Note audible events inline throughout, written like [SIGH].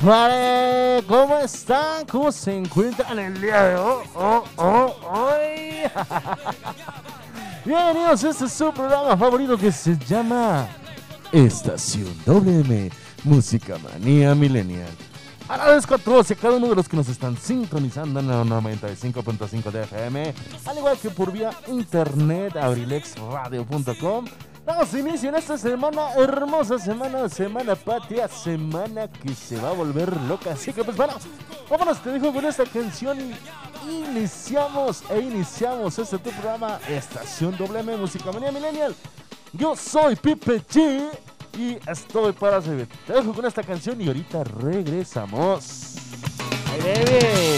¿Cómo están? ¿Cómo se encuentran el día de hoy? Oh, oh? [LAUGHS] Bienvenidos este su programa favorito que se llama Estación WM Música Manía Millennial. Agradezco a todos y a cada uno de los que nos están sintonizando en la 95.5 de FM, al igual que por vía internet, abrilexradio.com. Damos inicio en esta semana, hermosa semana, semana patria, semana que se va a volver loca. Así que pues bueno, vámonos, te dejo con esta canción iniciamos e iniciamos este tu programa, Estación WM Música Manía Millennial. Yo soy Pipe G y estoy para servir. Te dejo con esta canción y ahorita regresamos. ¡Ay, baby!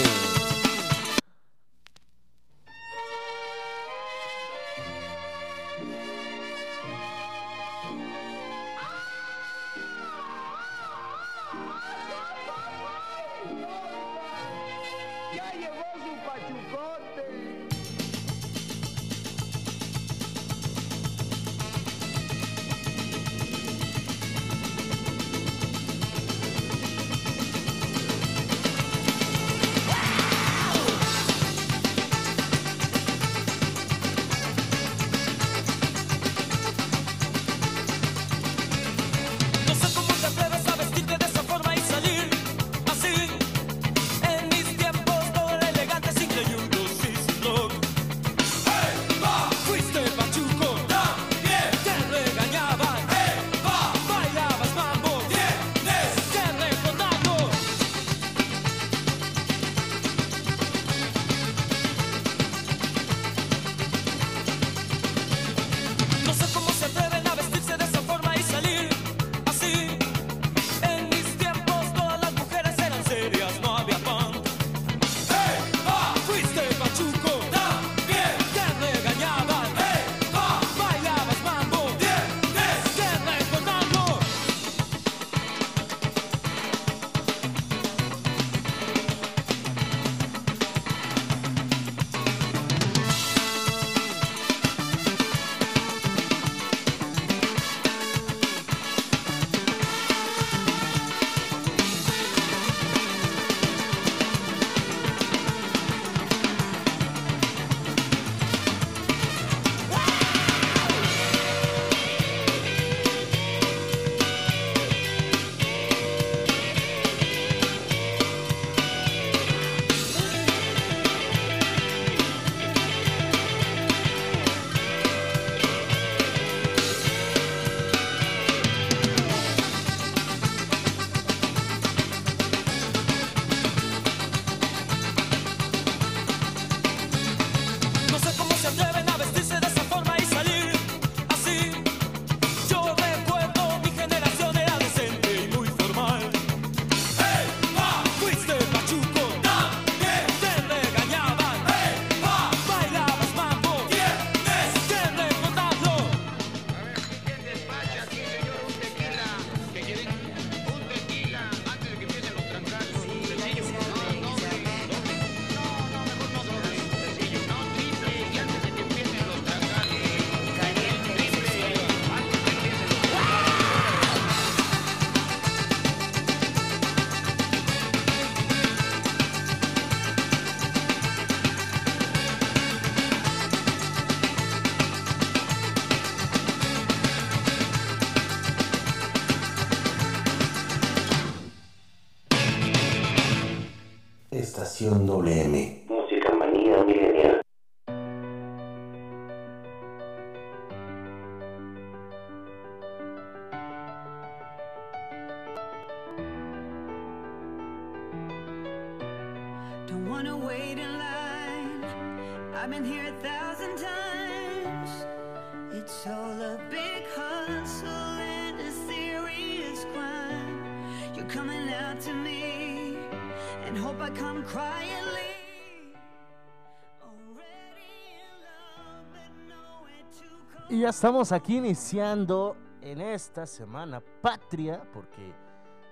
Estamos aquí iniciando en esta semana patria, porque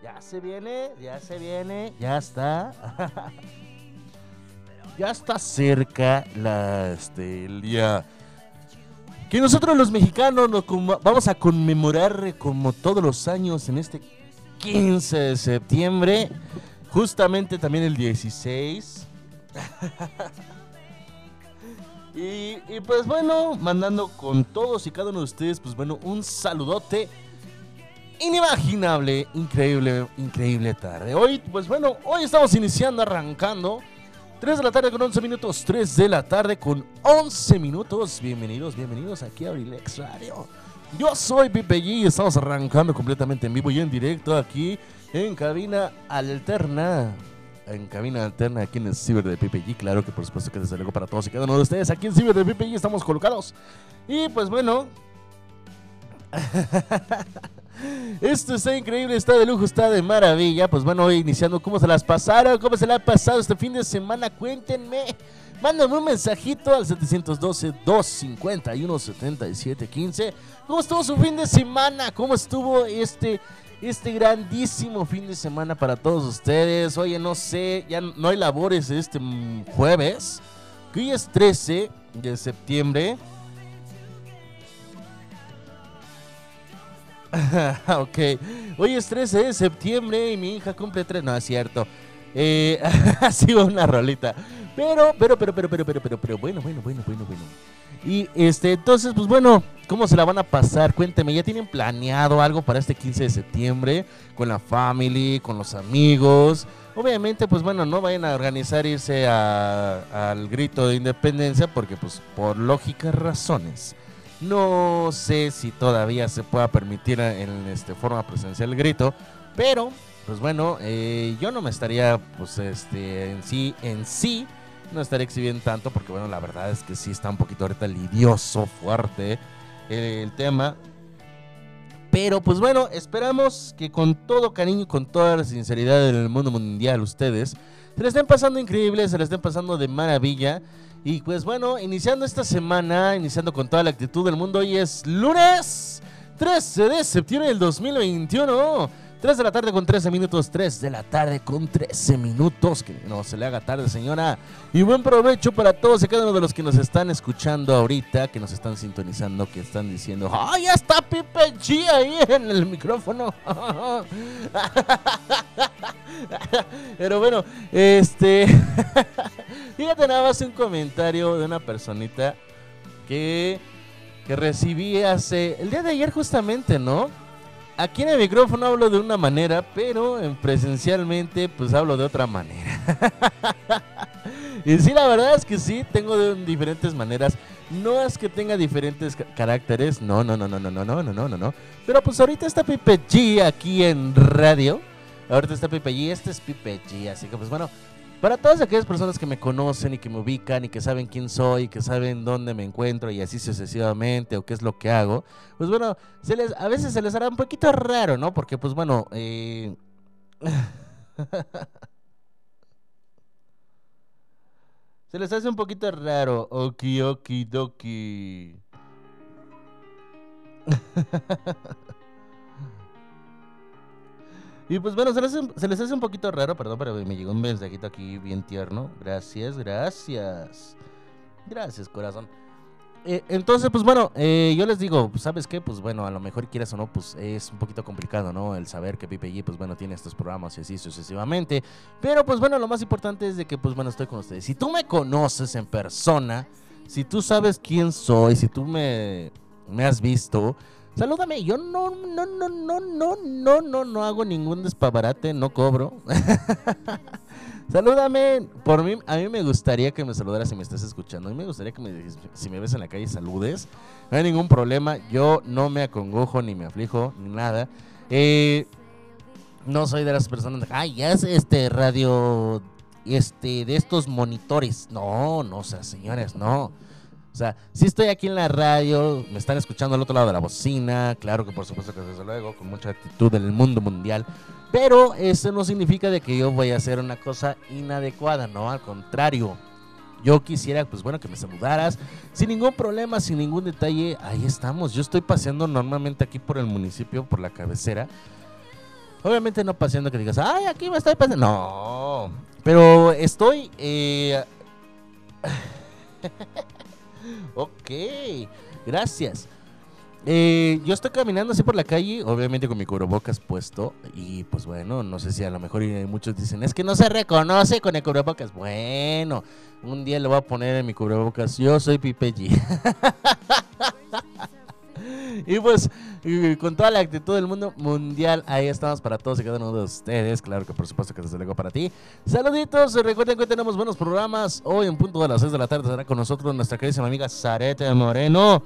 ya se viene, ya se viene, ya está. [LAUGHS] ya está cerca la, este, el día que nosotros los mexicanos nos vamos a conmemorar como todos los años en este 15 de septiembre, justamente también el 16. [LAUGHS] Y, pues bueno, mandando con todos y cada uno de ustedes, pues bueno, un saludote inimaginable, increíble, increíble tarde. Hoy, pues bueno, hoy estamos iniciando, arrancando. 3 de la tarde con 11 minutos, 3 de la tarde con 11 minutos. Bienvenidos, bienvenidos aquí a Abrilex Radio. Yo soy Pipe G y estamos arrancando completamente en vivo y en directo aquí en cabina alterna. En cabina alterna aquí en el ciber de Pipe G. Claro que por supuesto que desde luego para todos y cada uno de ustedes aquí en ciber de Pipe G estamos colocados. Y pues bueno, [LAUGHS] esto está increíble, está de lujo, está de maravilla. Pues bueno, hoy iniciando, ¿cómo se las pasaron? ¿Cómo se la ha pasado este fin de semana? Cuéntenme. Mándame un mensajito al 712-251-7715. ¿Cómo estuvo su fin de semana? ¿Cómo estuvo este, este grandísimo fin de semana para todos ustedes? Oye, no sé, ya no hay labores este jueves, que hoy es 13 de septiembre. [LAUGHS] ok. Hoy es 13 de septiembre y mi hija cumple 3. No, es cierto. Eh, [LAUGHS] ha sido una rolita. Pero, pero, pero, pero, pero, pero, pero, pero, bueno, bueno, bueno, bueno, bueno. Y este, entonces, pues bueno, ¿cómo se la van a pasar? Cuénteme, ¿ya tienen planeado algo para este 15 de septiembre? Con la family, con los amigos. Obviamente, pues bueno, no vayan a organizar irse al grito de independencia porque, pues, por lógicas razones. No sé si todavía se pueda permitir en este forma presencial el grito, pero pues bueno, eh, yo no me estaría pues este en sí en sí no estaría exhibiendo tanto porque bueno, la verdad es que sí está un poquito ahorita lidioso, fuerte eh, el tema. Pero pues bueno, esperamos que con todo cariño y con toda la sinceridad del mundo mundial ustedes se le estén pasando increíble, se le estén pasando de maravilla. Y pues bueno, iniciando esta semana, iniciando con toda la actitud del mundo, hoy es lunes 13 de septiembre del 2021. 3 de la tarde con 13 minutos, 3 de la tarde con 13 minutos. Que no se le haga tarde, señora. Y buen provecho para todos y cada uno de los que nos están escuchando ahorita, que nos están sintonizando, que están diciendo, ¡ay, ya está Pipe G ahí en el micrófono! [LAUGHS] Pero bueno, este. [LAUGHS] Fíjate nada más un comentario de una personita que, que recibí hace. El día de ayer, justamente, ¿no? Aquí en el micrófono hablo de una manera, pero en presencialmente, pues hablo de otra manera. y sí, la verdad es que sí, tengo de diferentes maneras. No es que tenga diferentes ca- caracteres, no, no, no, no, no, no, no, no, no, no. Pero pues ahorita está Pipe G aquí en radio. Ahorita está Pipe G, este es Pipe G, así que pues bueno, para todas aquellas personas que me conocen y que me ubican y que saben quién soy, y que saben dónde me encuentro y así sucesivamente o qué es lo que hago, pues bueno, a veces se les hará un poquito raro, ¿no? Porque pues bueno, eh... [LAUGHS] se les hace un poquito raro. Oki, oki, doki. [LAUGHS] Y pues bueno, se les, hace, un poquito raro, perdón, pero me llegó un mensajito aquí bien tierno. Gracias, gracias. Gracias, corazón. Eh, entonces, pues bueno, eh, yo les digo, ¿sabes qué? Pues bueno, a lo mejor quieras o no, pues es un poquito complicado, ¿no? El saber que Pipe G, pues bueno, tiene estos programas y así sucesivamente. Pero pues bueno, lo más importante es de que, pues bueno, estoy con ustedes. Si tú me conoces en persona, si tú sabes quién soy, si tú me, me has visto, salúdame. Yo no, no, no, no, no, no, no, no hago ningún despabarate, no cobro. [LAUGHS] Salúdame. Por mí, a mí me gustaría que me saludaras si me estás escuchando. A mí me gustaría que me, si me ves en la calle saludes. No hay ningún problema. Yo no me acongojo ni me aflijo ni nada. Eh, no soy de las personas. Ay, ya es este radio. Este, de estos monitores. No, no, o sea, señores, no. O sea, si estoy aquí en la radio, me están escuchando al otro lado de la bocina, claro que por supuesto que desde luego, con mucha actitud del mundo mundial, pero eso no significa de que yo voy a hacer una cosa inadecuada, no, al contrario. Yo quisiera, pues bueno, que me saludaras sin ningún problema, sin ningún detalle. Ahí estamos. Yo estoy paseando normalmente aquí por el municipio, por la cabecera. Obviamente no paseando que digas, ay, aquí me estoy paseando. No, pero estoy... eh, ok, gracias. Eh, yo estoy caminando así por la calle, obviamente con mi cubrebocas puesto. Y pues bueno, no sé si a lo mejor muchos dicen, es que no se reconoce con el cubrebocas. Bueno, un día le voy a poner en mi cubrebocas, yo soy Pipe G. [LAUGHS] y pues, con toda la actitud del mundo mundial, ahí estamos para todos y cada uno de ustedes. Claro que por supuesto que desde luego para ti. Saluditos, recuerden que hoy tenemos buenos programas. Hoy en punto de las 6 de la tarde estará con nosotros nuestra queridísima amiga Zarete Moreno.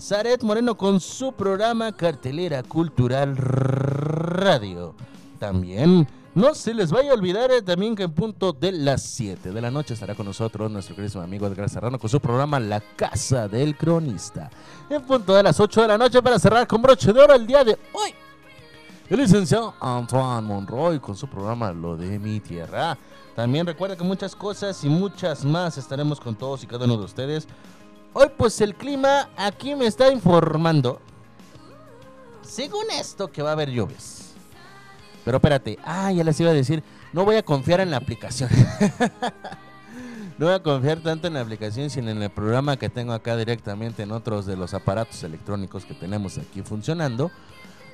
Zaret Moreno con su programa Cartelera Cultural Radio. También no se les vaya a olvidar eh, también que en punto de las 7 de la noche estará con nosotros nuestro queridísimo amigo Edgar Serrano con su programa La Casa del Cronista. En punto de las 8 de la noche para cerrar con broche de oro el día de hoy. El licenciado Antoine Monroy con su programa Lo de mi tierra. También recuerda que muchas cosas y muchas más estaremos con todos y cada uno de ustedes. Hoy pues el clima aquí me está informando. Según esto que va a haber lluvias. Pero espérate, ah, ya les iba a decir, no voy a confiar en la aplicación. [LAUGHS] no voy a confiar tanto en la aplicación, sino en el programa que tengo acá directamente en otros de los aparatos electrónicos que tenemos aquí funcionando.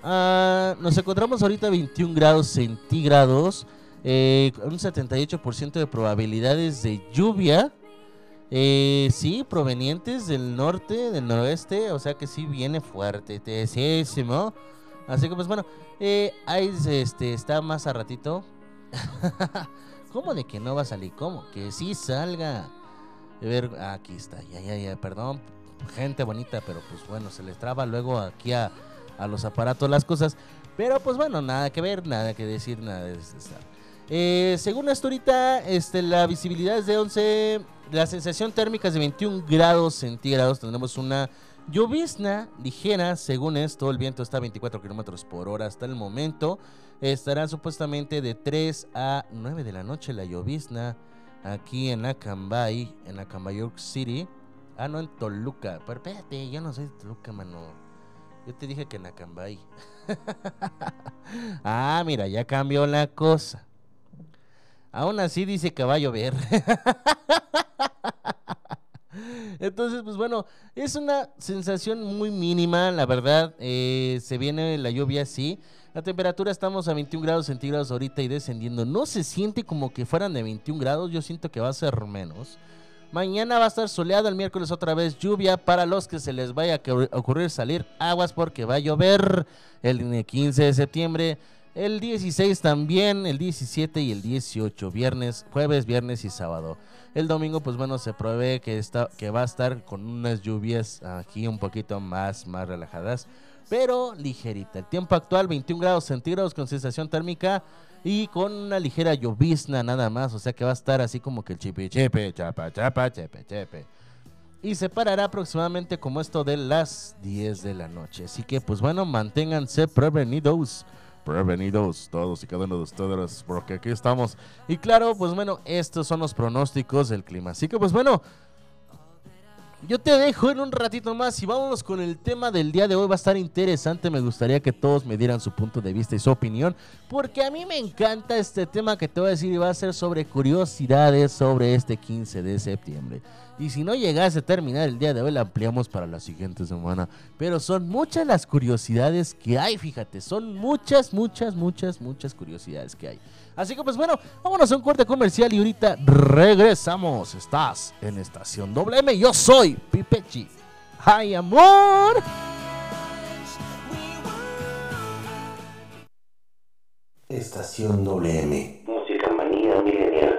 Ah, nos encontramos ahorita a 21 grados centígrados, eh, un 78% de probabilidades de lluvia. Eh, sí, provenientes del norte, del noroeste, o sea que sí viene fuerte, tesísimo. Así que pues bueno, eh, ahí este, está más a ratito. [LAUGHS] ¿Cómo de que no va a salir? ¿Cómo? Que sí salga. A ver, aquí está, ya, ya, ya, perdón, gente bonita, pero pues bueno, se les traba luego aquí a, a los aparatos las cosas. Pero pues bueno, nada que ver, nada que decir, nada de estar. Eh, según esto ahorita, este, la visibilidad es de 11, la sensación térmica es de 21 grados centígrados, tendremos una llovizna ligera, según esto, el viento está a 24 kilómetros por hora hasta el momento, estará supuestamente de 3 a 9 de la noche la llovizna aquí en Acambay, en Acambay, York City, ah, no, en Toluca, pero espérate, yo no soy de Toluca, mano, yo te dije que en Acambay, [LAUGHS] ah, mira, ya cambió la cosa. Aún así dice que va a llover. [LAUGHS] [LAUGHS] Entonces, pues bueno, es una sensación muy mínima, la verdad. eh, se viene la lluvia así. La temperatura estamos a 21 grados centígrados ahorita y descendiendo. No se siente como que fueran de 21 grados, yo siento que va a ser menos. Mañana va a estar soleado, el miércoles otra vez lluvia para los que se les vaya a ocurrir salir aguas porque va a llover el 15 de septiembre. El 16 también, el 17 y el 18, viernes, jueves, viernes y sábado. El domingo, pues bueno, se prevé que, está, que va a estar con unas lluvias aquí un poquito más, más relajadas, pero ligerita. El tiempo actual, 21 grados centígrados con sensación térmica y con una ligera llovizna nada más, o sea que va a estar así como que el chipi chepe, chapa, chapa, chepe, chepe. Y se parará aproximadamente como esto de las 10 de la noche. Así que, pues bueno, manténganse prevenidos prevenidos todos y cada uno de ustedes, porque aquí estamos. Y claro, pues bueno, estos son los pronósticos del clima. Así que pues bueno, yo te dejo en un ratito más y vámonos con el tema del día de hoy. Va a estar interesante, me gustaría que todos me dieran su punto de vista y su opinión, porque a mí me encanta este tema que te voy a decir y va a ser sobre curiosidades sobre este 15 de septiembre. Y si no llegase a terminar el día de hoy, la ampliamos para la siguiente semana. Pero son muchas las curiosidades que hay, fíjate. Son muchas, muchas, muchas, muchas curiosidades que hay. Así que pues bueno, vámonos a un corte comercial y ahorita regresamos. Estás en Estación WM, yo soy Pipechi. ¡Ay, amor! Estación WM. Música manía milenial.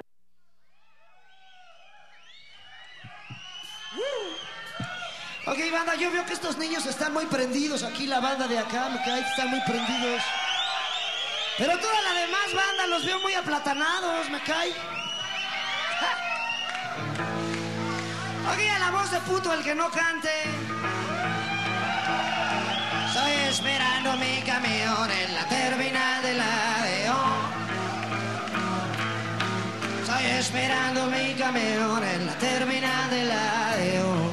Ok, banda, yo veo que estos niños están muy prendidos. Aquí la banda de acá, me cae están muy prendidos. Pero toda la demás banda los veo muy aplatanados, me cae. Oiga la voz de puto el que no cante. Estoy esperando mi camión en la terminal de la León. Estoy esperando mi camión en la terminal de la León.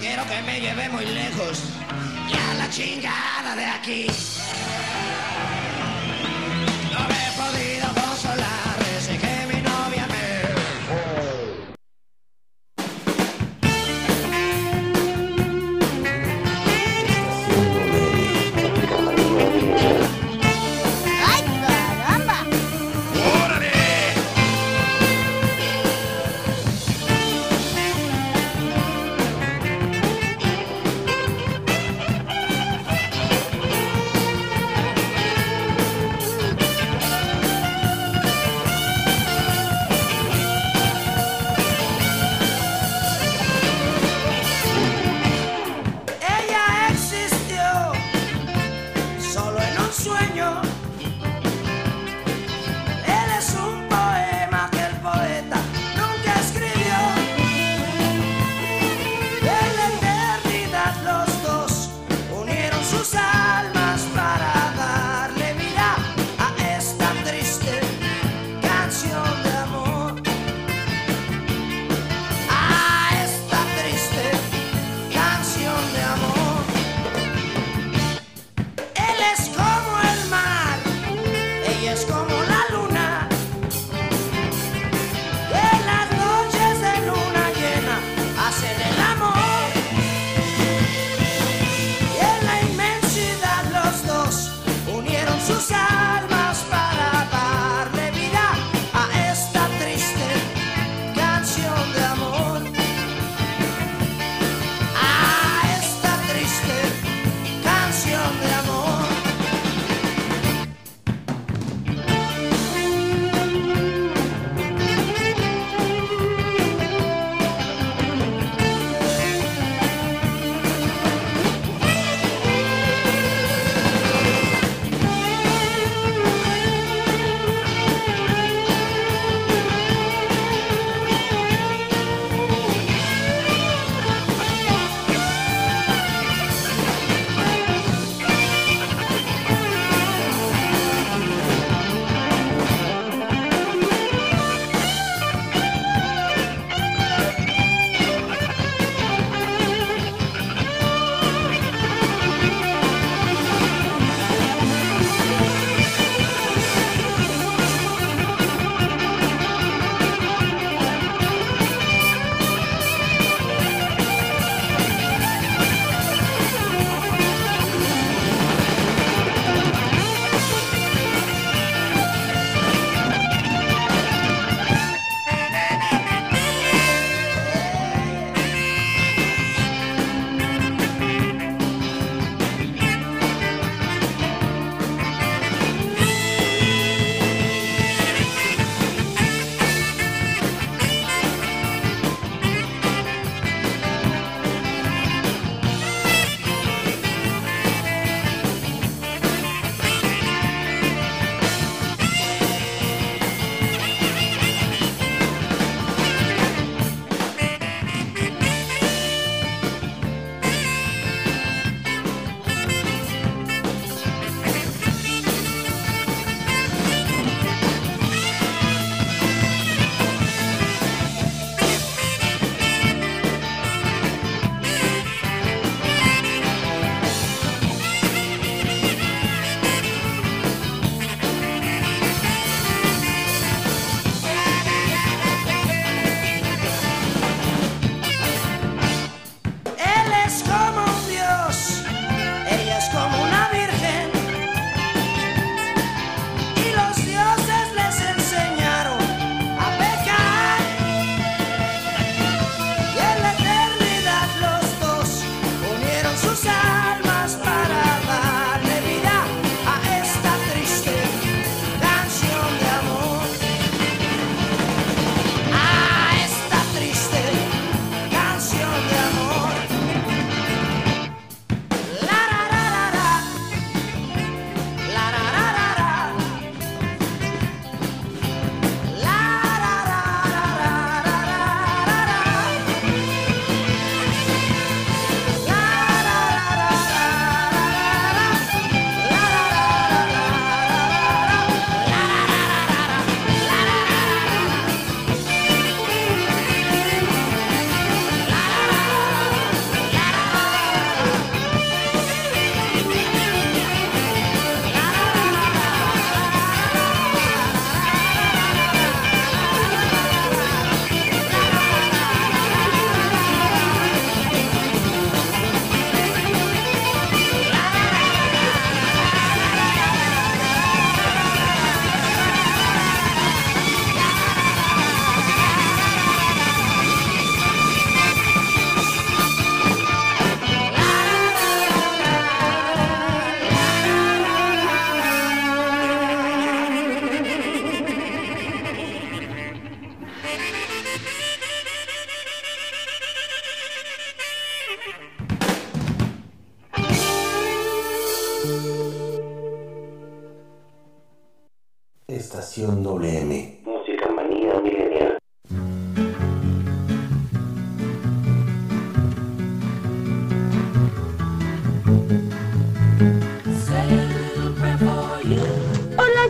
Quiero que me lleve muy lejos y a la chingada de aquí.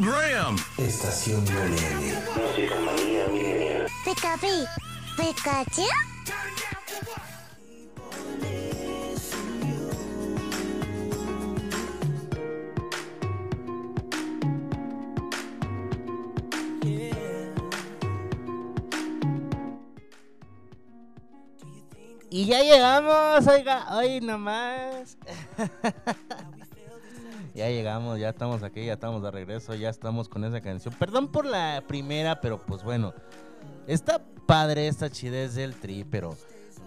Program. Estación WM. Música manía milenial. Pikachu, Pikachu. Y ya llegamos, oiga, hoy nomás. [LAUGHS] ya llegamos, ya estamos aquí, ya estamos de regreso, ya estamos con esa canción. Perdón por la primera, pero pues bueno, está padre esta chidez del tri, pero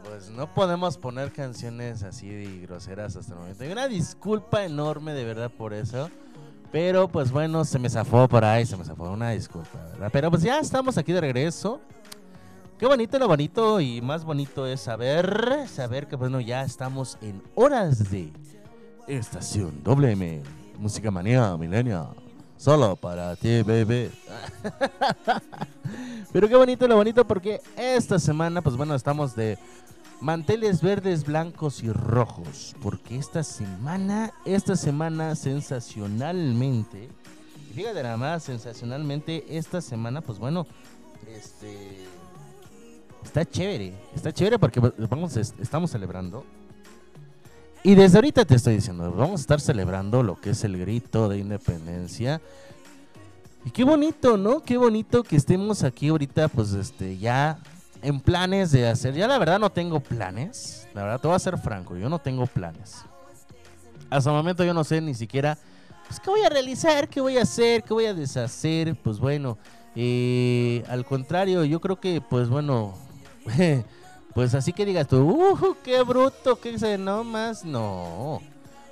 pues no podemos poner canciones así groseras hasta el momento. Y una disculpa enorme de verdad por eso. Pero pues bueno, se me zafó por ahí, se me zafó una disculpa, ¿verdad? Pero pues ya estamos aquí de regreso. Qué bonito lo bonito y más bonito es saber, saber que bueno, ya estamos en horas de estación WM, música manía milenia, solo para ti, baby. [LAUGHS] Pero qué bonito lo bonito porque esta semana, pues bueno, estamos de manteles verdes, blancos y rojos. Porque esta semana, esta semana sensacionalmente, y fíjate nada más, sensacionalmente, esta semana, pues bueno, este está chévere, está chévere porque vamos, es- estamos celebrando. Y desde ahorita te estoy diciendo, vamos a estar celebrando lo que es el grito de independencia. Y qué bonito, ¿no? Qué bonito que estemos aquí ahorita, pues este, ya en planes de hacer. Ya la verdad no tengo planes. La verdad, te voy a ser franco, yo no tengo planes. Hasta el momento yo no sé ni siquiera, pues, qué voy a realizar, qué voy a hacer, qué voy a deshacer. Pues bueno, eh, al contrario, yo creo que, pues bueno, [LAUGHS] pues así que digas tú, uh, qué bruto, qué se, no más, no. O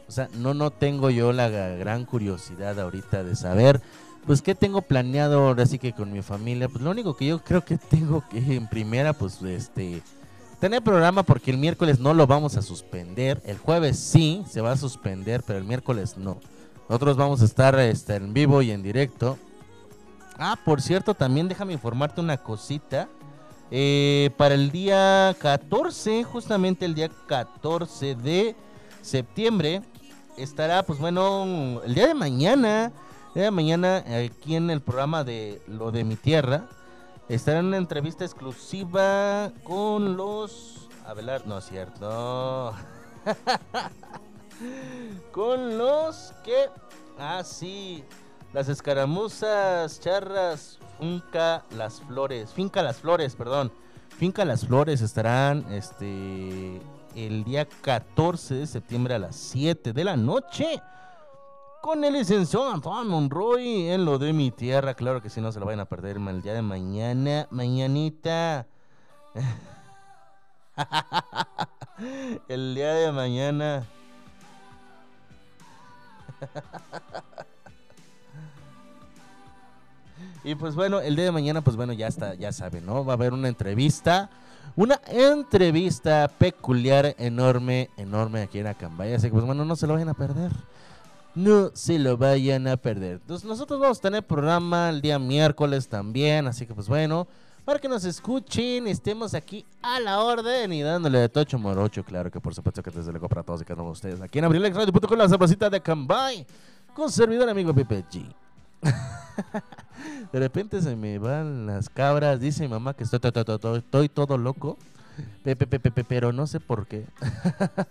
sea, no, no tengo yo la gran curiosidad ahorita de saber, pues qué tengo planeado ahora sí que con mi familia. Pues lo único que yo creo que tengo que en primera, pues este, tener programa porque el miércoles no lo vamos a suspender. El jueves sí se va a suspender, pero el miércoles no. Nosotros vamos a estar este, en vivo y en directo. Ah, por cierto, también déjame informarte una cosita. Eh, para el día 14, justamente el día 14 de septiembre, estará, pues bueno, el día de mañana, el día de mañana, aquí en el programa de Lo de mi Tierra, estará en una entrevista exclusiva con los... Abelar, no es cierto. [LAUGHS] con los que... Ah, sí. Las escaramuzas, charras, finca las flores, finca las flores, perdón. Finca las flores estarán este el día 14 de septiembre a las 7 de la noche con el licenciado Antoine Monroy en lo de mi tierra. Claro que si no se lo vayan a perder [LAUGHS] el día de mañana, mañanita. el día de mañana. Y pues bueno, el día de mañana, pues bueno, ya está, ya saben, ¿no? Va a haber una entrevista, una entrevista peculiar, enorme, enorme aquí en Acambay. Así que pues bueno, no se lo vayan a perder. No se lo vayan a perder. Entonces nosotros vamos a tener programa el día miércoles también, así que pues bueno, para que nos escuchen, estemos aquí a la orden y dándole de tocho morocho, claro que por supuesto que desde luego para todos y cada uno de ustedes, aquí en abrilexradio.com, la sabrosita de Acambay, con servidor amigo Pepe G. [LAUGHS] De repente se me van las cabras. Dice mi mamá que estoy, to- to- to- to- estoy todo loco. Pe- pe- pe- pe- pe- pero no sé por qué. [LAUGHS]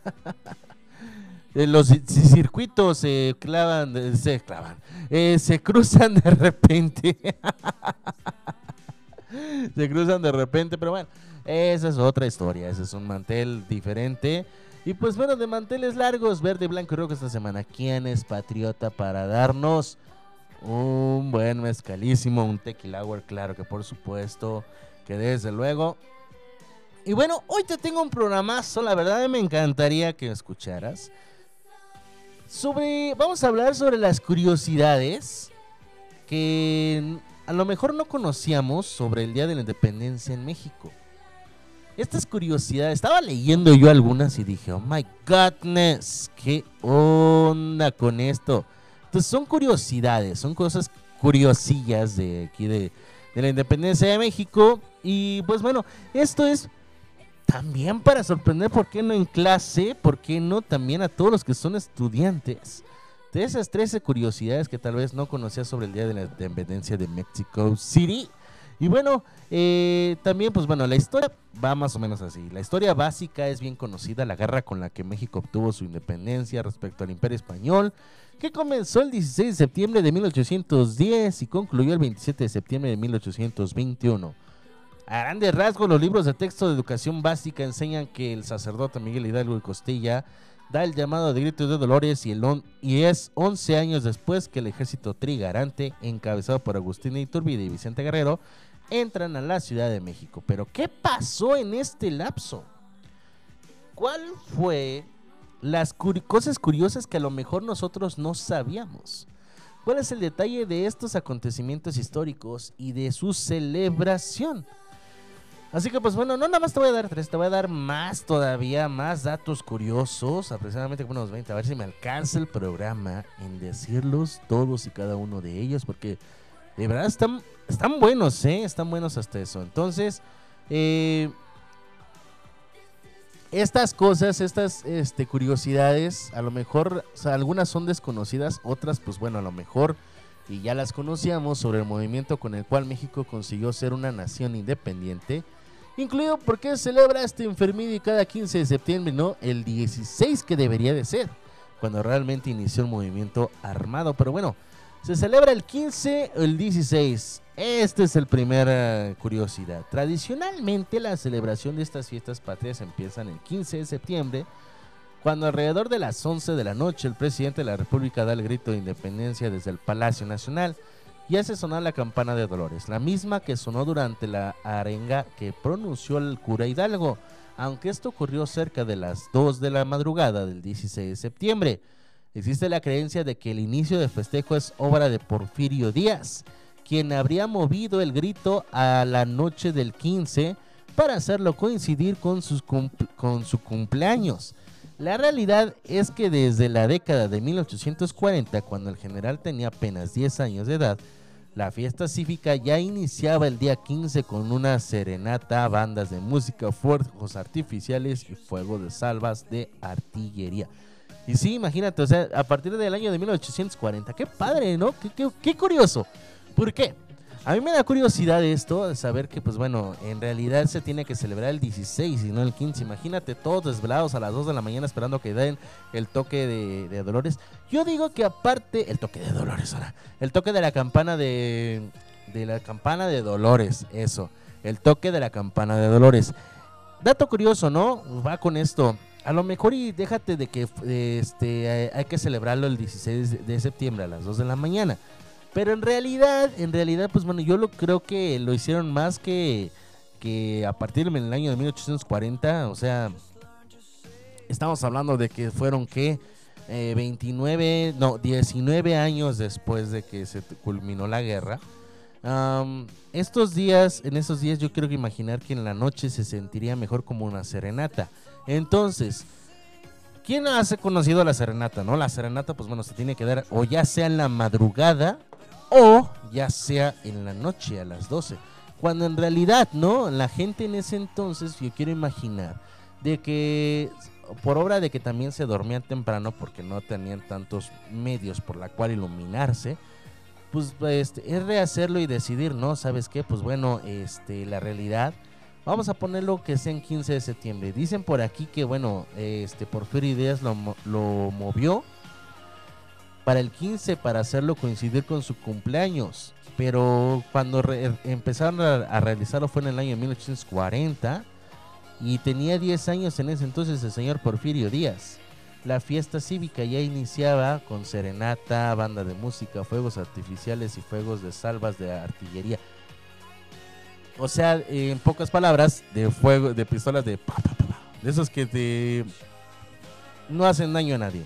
Eh, Los ci- ci- circuitos se clavan, eh, se clavan, eh, se cruzan de repente. [LAUGHS] se cruzan de repente, pero bueno, esa es otra historia, ese es un mantel diferente. Y pues bueno, de manteles largos, verde, blanco y rojo esta semana. ¿Quién es patriota para darnos un buen mezcalísimo, un tequila? Claro que por supuesto, que desde luego. Y bueno, hoy te tengo un programazo, la verdad me encantaría que escucharas. Sobre, vamos a hablar sobre las curiosidades que a lo mejor no conocíamos sobre el Día de la Independencia en México. Estas curiosidades, estaba leyendo yo algunas y dije, oh my godness, ¿qué onda con esto? Entonces son curiosidades, son cosas curiosillas de aquí de, de la independencia de México. Y pues bueno, esto es también para sorprender, ¿por qué no en clase? ¿Por qué no también a todos los que son estudiantes? De esas 13 curiosidades que tal vez no conocías sobre el Día de la Independencia de Mexico City. Y bueno, eh, también pues bueno, la historia va más o menos así. La historia básica es bien conocida, la guerra con la que México obtuvo su independencia respecto al Imperio Español, que comenzó el 16 de septiembre de 1810 y concluyó el 27 de septiembre de 1821. A grandes rasgos, los libros de texto de educación básica enseñan que el sacerdote Miguel Hidalgo y Costilla da el llamado de grito de Dolores y, y es 11 años después que el ejército trigarante, encabezado por Agustín Iturbide y Vicente Guerrero, entran a la Ciudad de México. Pero, ¿qué pasó en este lapso? ¿Cuál fue las cosas curiosas que a lo mejor nosotros no sabíamos? ¿Cuál es el detalle de estos acontecimientos históricos y de su celebración? Así que pues bueno, no nada más te voy a dar tres, te voy a dar más todavía, más datos curiosos, aproximadamente como unos 20, a ver si me alcanza el programa en decirlos todos y cada uno de ellos, porque de verdad están, están buenos, ¿eh? Están buenos hasta eso. Entonces, eh, estas cosas, estas este, curiosidades, a lo mejor, algunas son desconocidas, otras, pues bueno, a lo mejor, y ya las conocíamos sobre el movimiento con el cual México consiguió ser una nación independiente, incluido porque se celebra este enfermidio cada 15 de septiembre, no el 16 que debería de ser, cuando realmente inició el movimiento armado, pero bueno, se celebra el 15 o el 16. Esta es el primera curiosidad. Tradicionalmente la celebración de estas fiestas patrias empiezan el 15 de septiembre, cuando alrededor de las 11 de la noche el presidente de la República da el grito de independencia desde el Palacio Nacional y hace sonar la campana de Dolores, la misma que sonó durante la arenga que pronunció el cura Hidalgo, aunque esto ocurrió cerca de las 2 de la madrugada del 16 de septiembre. Existe la creencia de que el inicio del festejo es obra de Porfirio Díaz, quien habría movido el grito a la noche del 15 para hacerlo coincidir con, sus con su cumpleaños. La realidad es que desde la década de 1840, cuando el general tenía apenas 10 años de edad, la fiesta cívica ya iniciaba el día 15 con una serenata, bandas de música, fuegos artificiales y fuego de salvas de artillería. Y sí, imagínate, o sea, a partir del año de 1840, qué padre, ¿no? Qué- qué curioso. ¿Por qué? A mí me da curiosidad esto, saber que, pues bueno, en realidad se tiene que celebrar el 16 y no el 15. Imagínate todos desvelados a las 2 de la mañana esperando que den el toque de, Dolores. Yo digo que aparte, el toque de Dolores ahora, el toque de la campana de, la campana de Dolores, eso, el toque de la campana de Dolores. Dato curioso, ¿no? Va con esto. A lo mejor y déjate de que este, hay que celebrarlo el 16 de- de septiembre a las 2 de la mañana. Pero en realidad, en realidad, pues bueno, yo lo creo que lo hicieron más que, que a partir del año de 1840. O sea, estamos hablando de que fueron que 29, no, 19 años después de que se culminó la guerra. Estos días, en esos días yo quiero imaginar que en la noche se sentiría mejor como una serenata. Entonces, ¿quién hace conocido la serenata? No, la serenata, pues bueno, se tiene que dar o ya sea en la madrugada o ya sea en la noche a las 12. Cuando en realidad, ¿no? La gente en ese entonces, yo quiero imaginar, de que por obra de que también se dormían temprano porque no tenían tantos medios por la cual iluminarse, pues este, es rehacerlo y decidir, ¿no? ¿Sabes qué? Pues bueno, este, la realidad, vamos a ponerlo que sea en 15 de septiembre. Dicen por aquí que, bueno, este, Porfirio Díaz lo, lo movió para el 15 para hacerlo coincidir con su cumpleaños. Pero cuando re- empezaron a, a realizarlo fue en el año 1840. y tenía 10 años en ese entonces el señor Porfirio Díaz. La fiesta cívica ya iniciaba con serenata, banda de música, fuegos artificiales y fuegos de salvas de artillería. O sea, en pocas palabras, de fuego, de pistolas de pa, pa, pa, de esos que te no hacen daño a nadie.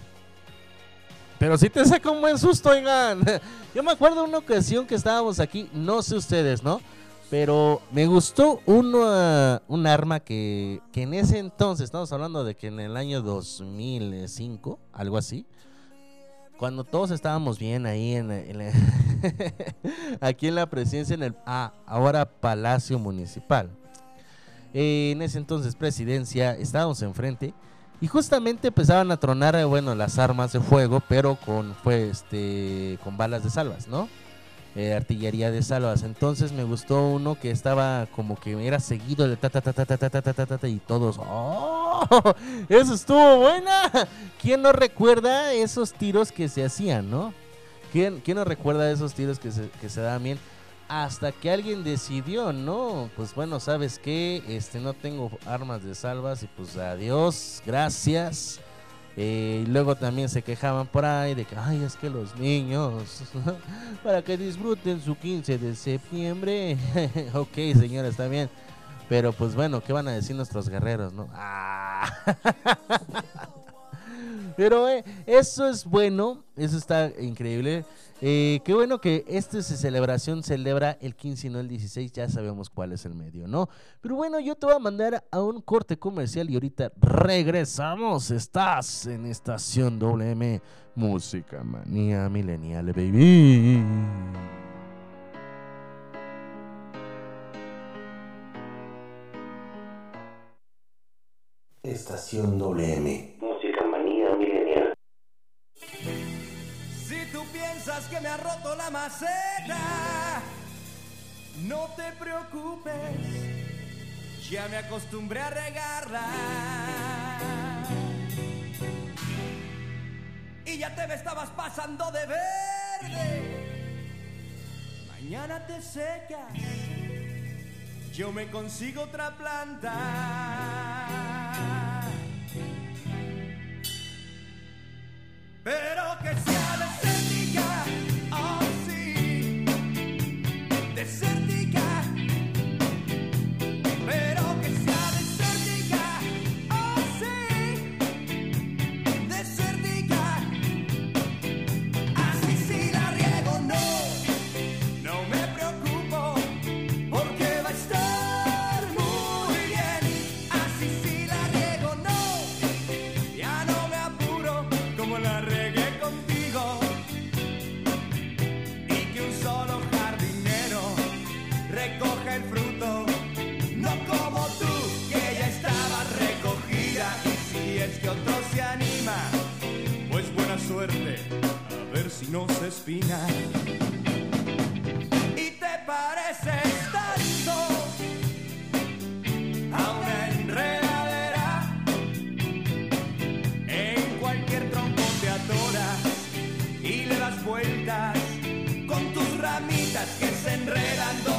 Pero sí te saca un buen susto, oigan. [LAUGHS] Yo me acuerdo una ocasión que estábamos aquí, no sé ustedes, ¿no? Pero me gustó uno, un arma que, que en ese entonces, estamos hablando de que en el año 2005, algo así, cuando todos estábamos bien ahí en, en la- [LAUGHS] aquí en la presidencia en el ah, ahora Palacio Municipal. Eh, en ese entonces presidencia estábamos enfrente y justamente empezaban a tronar eh, bueno las armas de fuego, pero con fue este con balas de salvas, ¿no? Eh, artillería de salvas. Entonces me gustó uno que estaba como que era seguido de ta ta ta ta ta ta, ta, ta, y todos ¡Oh! Eso estuvo buena. ¿Quién no recuerda esos tiros que se hacían, no? ¿Quién, quién no recuerda esos tiros que se, que se daban bien? Hasta que alguien decidió, ¿no? Pues bueno, ¿sabes qué? Este, no tengo armas de salvas y pues adiós, gracias. Eh, y luego también se quejaban por ahí de que, ay, es que los niños, [LAUGHS] para que disfruten su 15 de septiembre. [LAUGHS] ok, señora, está bien. Pero pues bueno, ¿qué van a decir nuestros guerreros, no? Ah. [LAUGHS] Pero eh, eso es bueno, eso está increíble. Eh, qué bueno que esta celebración celebra el 15 y no el 16, ya sabemos cuál es el medio, ¿no? Pero bueno, yo te voy a mandar a un corte comercial y ahorita regresamos. Estás en estación WM Música Manía Millennial, baby. Estación WM. Que me ha roto la maceta, no te preocupes, ya me acostumbré a regarla. Y ya te me estabas pasando de verde. Mañana te secas, yo me consigo otra planta. Pero que sea a ver si no se espina. Y te pareces tanto a una enredadera. En cualquier tronco te atoras y le das vueltas con tus ramitas que se enredan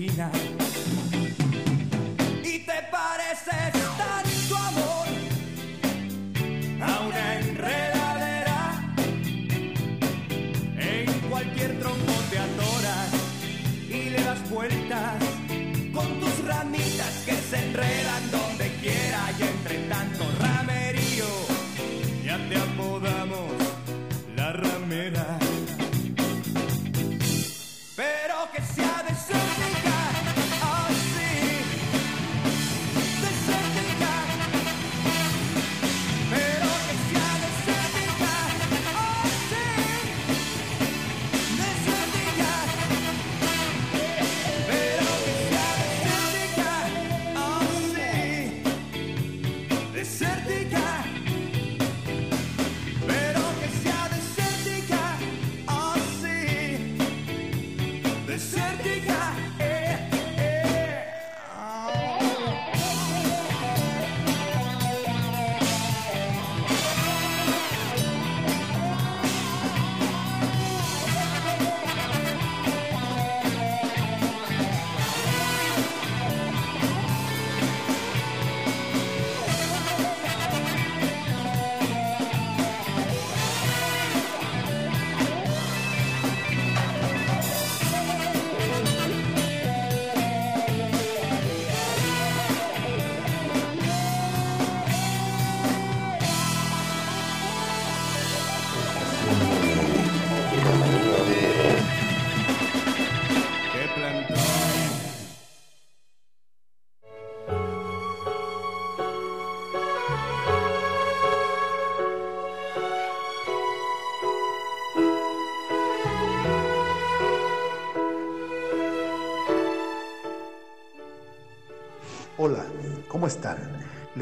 Y te pareces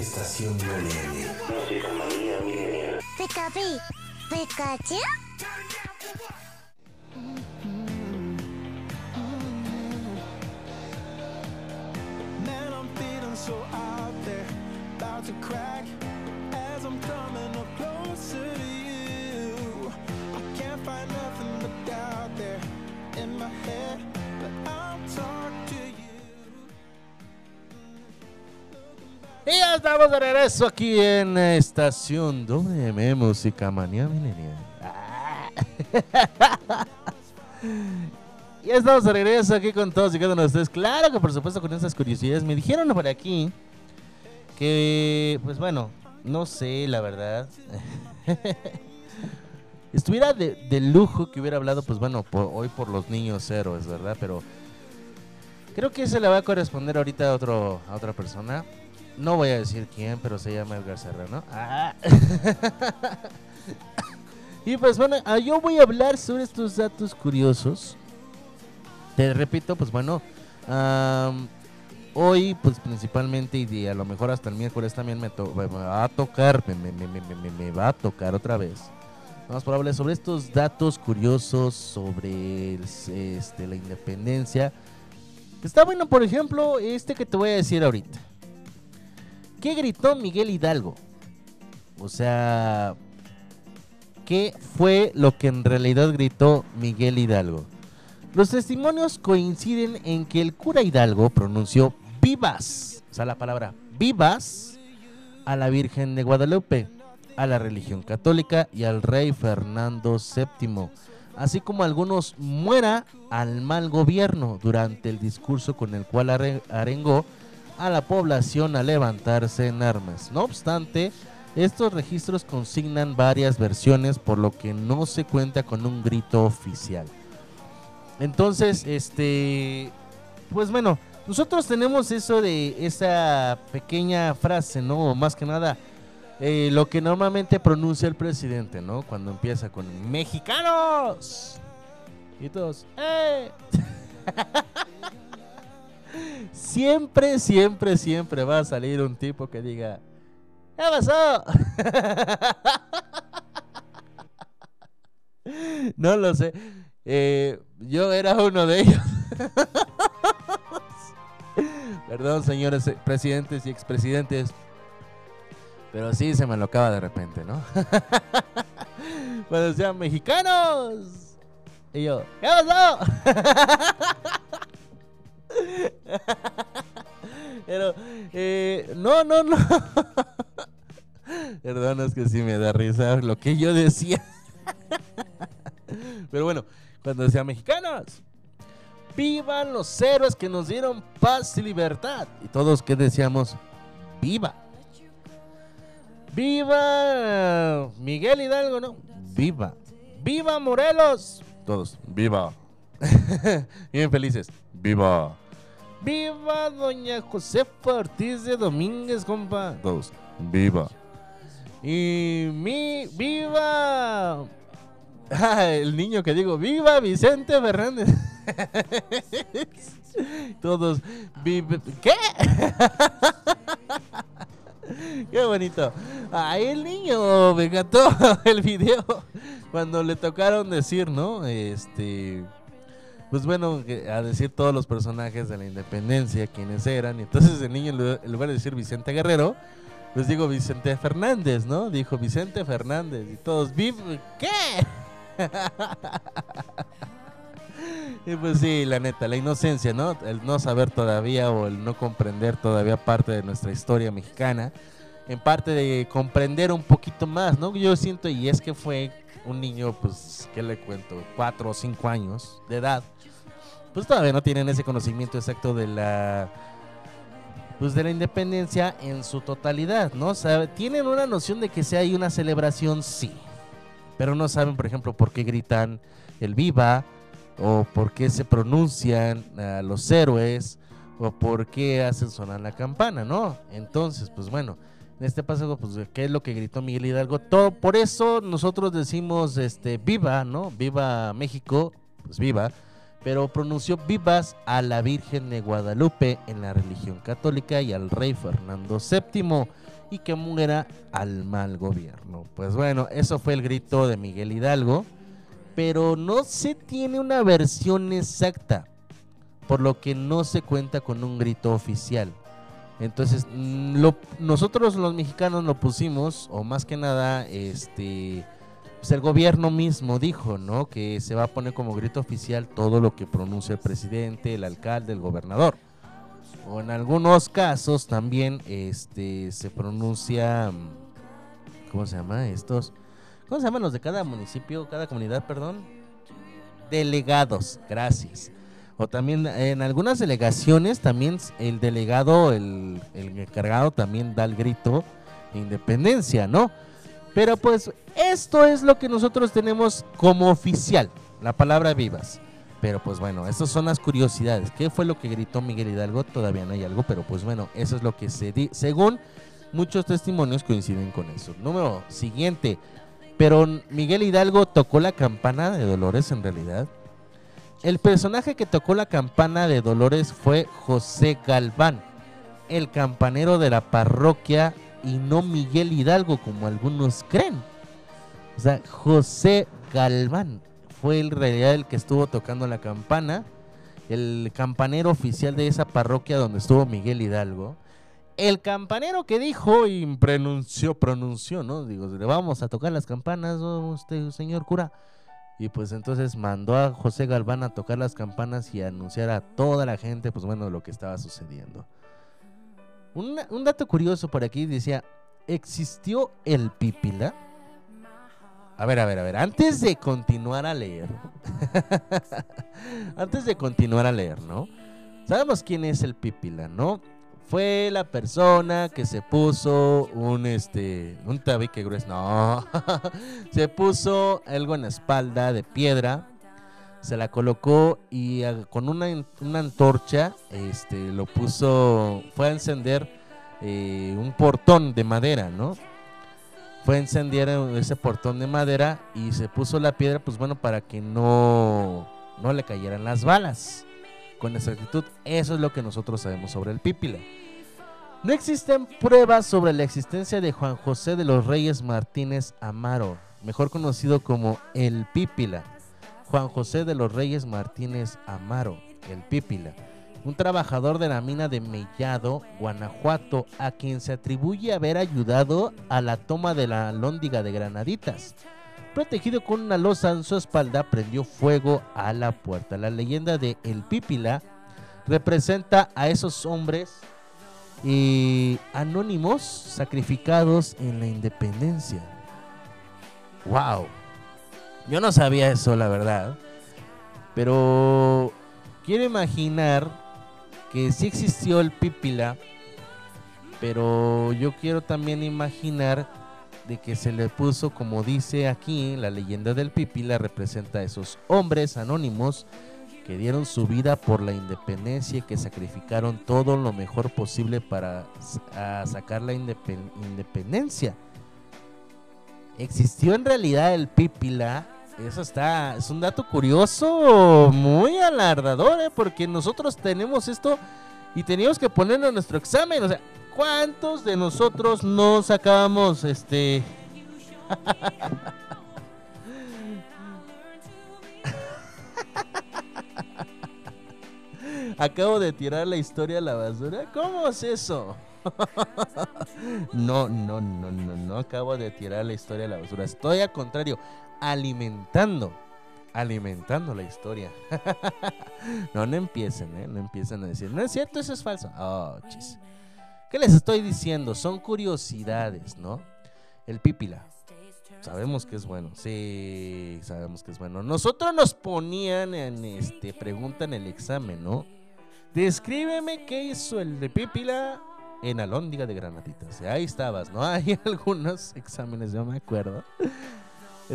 Estación Millennial. Música manía milenial. Pikachu, Pikachu. Man, I'm feeling so out there, about to crack Y ya estamos de regreso aquí en Estación WM Música Manía Milenial. [LAUGHS] Ah. Ya estamos de regreso aquí con todos y cada uno de ustedes. Claro que por supuesto con esas curiosidades. Me dijeron por aquí que, pues bueno, no sé, la verdad. [LAUGHS] Estuviera de, de lujo que hubiera hablado, pues bueno, por- hoy por los niños héroes, ¿verdad? Pero creo que se le va a corresponder ahorita a, otro, a otra persona. No voy a decir quién, pero se llama Edgar Serrano. Ah. [LAUGHS] y pues bueno, ah, yo voy a hablar sobre estos datos curiosos. Te repito, pues bueno, am, hoy pues principalmente y a lo mejor hasta el miércoles también me, to- me va a tocar, me, me- me- va a tocar otra vez. Vamos por hablar sobre estos datos curiosos sobre este, la independencia. Está bueno, por ejemplo, este que te voy a decir ahorita. ¿Qué gritó Miguel Hidalgo? O sea, ¿qué fue lo que en realidad gritó Miguel Hidalgo? Los testimonios coinciden en que el cura Hidalgo pronunció vivas, o sea, la palabra vivas, a la Virgen de Guadalupe, a la religión católica y al rey Fernando VII, así como algunos muera al mal gobierno durante el discurso con el cual are- arengó a la población a levantarse en armas. No obstante, estos registros consignan varias versiones por lo que no se cuenta con un grito oficial. Entonces, este, pues bueno, nosotros tenemos eso de esa pequeña frase, ¿no? O Más que nada, eh, lo que normalmente pronuncia el presidente, ¿no? Cuando empieza con mexicanos. Y todos, ¡eh! [LAUGHS] siempre, siempre, siempre va a salir un tipo que diga, ¿qué pasó? [LAUGHS] no lo sé. Eh, yo era uno de ellos. [LAUGHS] Perdón, señores presidentes y expresidentes. Pero sí se me lo acaba de repente, ¿no? [LAUGHS] Cuando decían mexicanos. Y yo, ¿qué pasó? Pero, eh, no, no, no. Perdón, es que sí me da risa lo que yo decía. Pero bueno, cuando decía mexicanos, vivan los héroes que nos dieron paz y libertad. Y todos que decíamos, viva. Viva Miguel Hidalgo, ¿no? Viva. Viva Morelos. Todos, viva. [LAUGHS] Bien felices. Viva. Viva Doña Josefa Ortiz de Domínguez, compa. Todos, viva. Y mi, viva. [LAUGHS] Ah, el niño que digo, viva Vicente Fernández. [LAUGHS] Todos, vive. ¿Qué? [LAUGHS] Qué bonito. Ay, el niño me encantó el video cuando le tocaron decir, ¿no? Este. Pues bueno, a decir todos los personajes de la independencia, quiénes eran. Y entonces el niño, en lu- en lugar de decir Vicente Guerrero, pues digo Vicente Fernández, ¿no? Dijo Vicente Fernández. Y todos, "Viv- ¿qué? [LAUGHS] y pues sí, la neta, la inocencia, ¿no? El no saber todavía o el no comprender todavía parte de nuestra historia mexicana. En parte de comprender un poquito más, ¿no? Yo siento, y es que fue un niño, pues, ¿qué le cuento? Cuatro o cinco años de edad. Pues todavía no tienen ese conocimiento exacto de la pues de la independencia en su totalidad, ¿no? Tienen una noción de que si hay una celebración, sí. Pero no saben, por ejemplo, por qué gritan el viva, o por qué se pronuncian los héroes, o por qué hacen sonar la campana, ¿no? Entonces, pues bueno, en este paso, pues, ¿qué es lo que gritó Miguel Hidalgo? Todo, por eso nosotros decimos, este, viva, ¿no? Viva México, pues viva pero pronunció vivas a la Virgen de Guadalupe en la religión católica y al rey Fernando VII y que muera al mal gobierno. Pues bueno, eso fue el grito de Miguel Hidalgo, pero no se tiene una versión exacta, por lo que no se cuenta con un grito oficial. Entonces, mm, lo- nosotros los mexicanos lo pusimos, o más que nada, este, pues el gobierno mismo dijo, ¿no? Que se va a poner como grito oficial todo lo que pronuncia el presidente, el alcalde, el gobernador. O en algunos casos también, este, se pronuncia, ¿cómo se llama? Estos, ¿cómo se llaman los de cada municipio, cada comunidad, perdón? Delegados, gracias. O también en algunas delegaciones también el delegado, el, encargado también da el grito de independencia, ¿no? Pero pues esto es lo que nosotros tenemos como oficial, la palabra vivas. Pero pues bueno, estas son las curiosidades. ¿Qué fue lo que gritó Miguel Hidalgo? Todavía no hay algo, pero pues bueno, eso es lo que se di. Según muchos testimonios coinciden con eso. Número siguiente. Pero Miguel Hidalgo tocó la campana de Dolores en realidad. El personaje que tocó la campana de Dolores fue José Galván, el campanero de la parroquia y no Miguel Hidalgo como algunos creen. O sea, José Galván fue en realidad el que estuvo tocando la campana, el campanero oficial de esa parroquia donde estuvo Miguel Hidalgo. El campanero que dijo y pronunció, pronunció, ¿no? Digo, le vamos a tocar las campanas, usted, señor cura. Y pues entonces mandó a José Galván a tocar las campanas y a anunciar a toda la gente, pues bueno, lo que estaba sucediendo. Un, dato curioso por aquí decía, ¿existió el pípila? A ver, a ver, a ver, antes de continuar a leer, [LAUGHS] antes de continuar a leer, ¿no? Sabemos quién es el pípila, ¿no? Fue la persona que se puso un este un tabique grueso, no, [LAUGHS] se puso algo en la espalda de piedra, se la colocó y ah, con una, una antorcha este lo puso, fue a encender eh, un portón de madera, ¿no? Fue a encender ese portón de madera y se puso la piedra, pues bueno, para que no, no le cayeran las balas. Con exactitud, eso es lo que nosotros sabemos sobre el pípila. No existen pruebas sobre la existencia de Juan José de los Reyes Martínez Amaro, mejor conocido como el Pípila. Juan José de los Reyes Martínez Amaro, el Pípila, un trabajador de la mina de Mellado, Guanajuato, a quien se atribuye haber ayudado a la toma de la lóndiga de Granaditas. Protegido con una losa en su espalda, prendió fuego a la puerta. La leyenda de El Pípila representa a esos hombres anónimos sacrificados en la independencia. ¡Wow! Yo no sabía eso, la verdad. Pero quiero imaginar que sí existió el Pípila. Pero yo quiero también imaginar de que se le puso, como dice aquí, la leyenda del Pípila representa a esos hombres anónimos que dieron su vida por la independencia y que sacrificaron todo lo mejor posible para sacar la indepen- independencia. ¿Existió en realidad el Pípila? Eso está, es un dato curioso, muy alardador, ¿eh? porque nosotros tenemos esto y teníamos que ponerlo en nuestro examen. O sea, ¿cuántos de nosotros no sacábamos este... [LAUGHS] Acabo de tirar la historia a la basura. ¿Cómo es eso? [LAUGHS] no, no, no, no, no acabo de tirar la historia a la basura. Estoy al contrario, alimentando, alimentando la historia. [LAUGHS] no, no empiecen, ¿eh? No empiecen a decir, no es cierto, eso es falso. Oh, chis. ¿Qué les estoy diciendo? Son curiosidades, ¿no? El pípila. Sabemos que es bueno. Sí, sabemos que es bueno. Nosotros nos ponían en este pregunta en el examen, ¿no? Descríbeme qué hizo el de pípila en Alhóndiga de Granaditas. Ahí estabas, ¿no? [LAUGHS] Hay algunos exámenes, yo me acuerdo.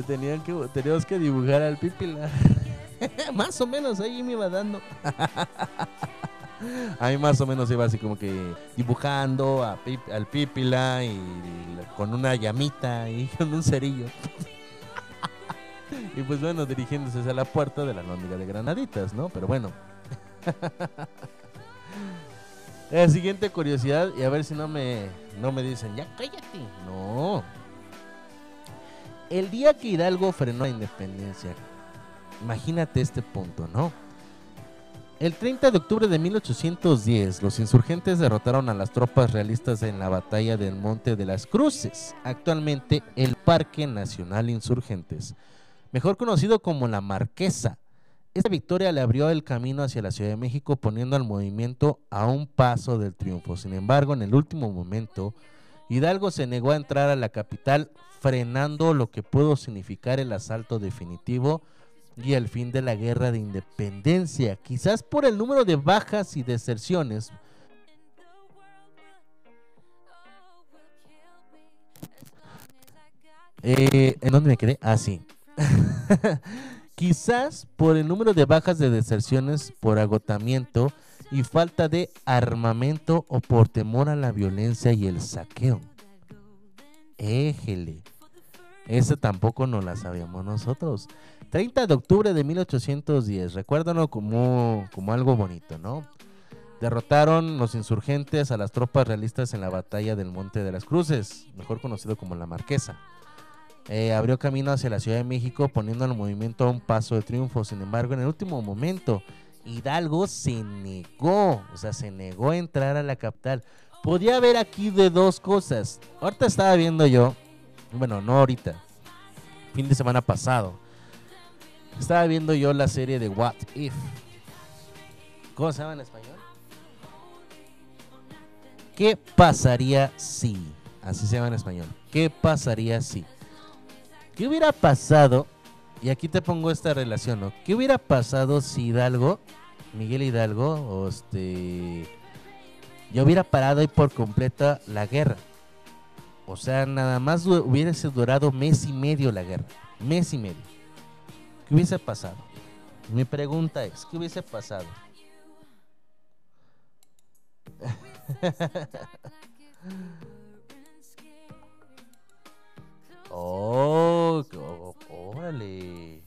Tenían que, teníamos que dibujar al pípila. [LAUGHS] más o menos ahí me iba dando. [LAUGHS] A mí más o menos iba así como que dibujando a al pípila y con una llamita y [LAUGHS] con un cerillo. Y pues bueno, dirigiéndose hacia la puerta de la Alhóndiga de Granaditas, ¿no? Pero bueno. La [LAUGHS] siguiente curiosidad, y a ver si no me, no me dicen, ya cállate. No. El día que Hidalgo frenó la independencia, imagínate este punto, ¿no? El 30 de octubre de 1810, los insurgentes derrotaron a las tropas realistas en la batalla del Monte de las Cruces, actualmente el Parque Nacional Insurgentes, mejor conocido como la Marquesa. Esta victoria le abrió el camino hacia la Ciudad de México, poniendo al movimiento a un paso del triunfo. Sin embargo, en el último momento, Hidalgo se negó a entrar a la capital, frenando lo que pudo significar el asalto definitivo y el fin de la guerra de independencia, quizás por el número de bajas y deserciones. Eh, ¿En dónde me quedé? Ah, sí. [LAUGHS] quizás por el número de bajas de deserciones por agotamiento y falta de armamento o por temor a la violencia y el saqueo. Éjele. Esa tampoco no la sabíamos nosotros. 30 de octubre de 1810, recuérdalo como, como algo bonito, ¿no? Derrotaron los insurgentes a las tropas realistas en la batalla del Monte de las Cruces, mejor conocido como la Marquesa. Eh, abrió camino hacia la Ciudad de México poniendo al movimiento a un paso de triunfo. Sin embargo, en el último momento, Hidalgo se negó, o sea, se negó a entrar a la capital. Podía haber aquí de dos cosas. Ahorita estaba viendo yo, bueno, no ahorita, fin de semana pasado, estaba viendo yo la serie de What If. ¿Cómo se llama en español? ¿Qué pasaría si? Así se llama en español. ¿Qué pasaría si? ¿Qué hubiera pasado? Y aquí te pongo esta relación, ¿no? ¿Qué hubiera pasado si Hidalgo, Miguel Hidalgo, o este, ya hubiera parado ahí por completa la guerra? O sea, nada más hubiese durado mes y medio la guerra. Mes y medio. ¿Qué hubiese pasado? Mi pregunta es, ¿qué hubiese pasado? [LAUGHS] oh, oh, órale.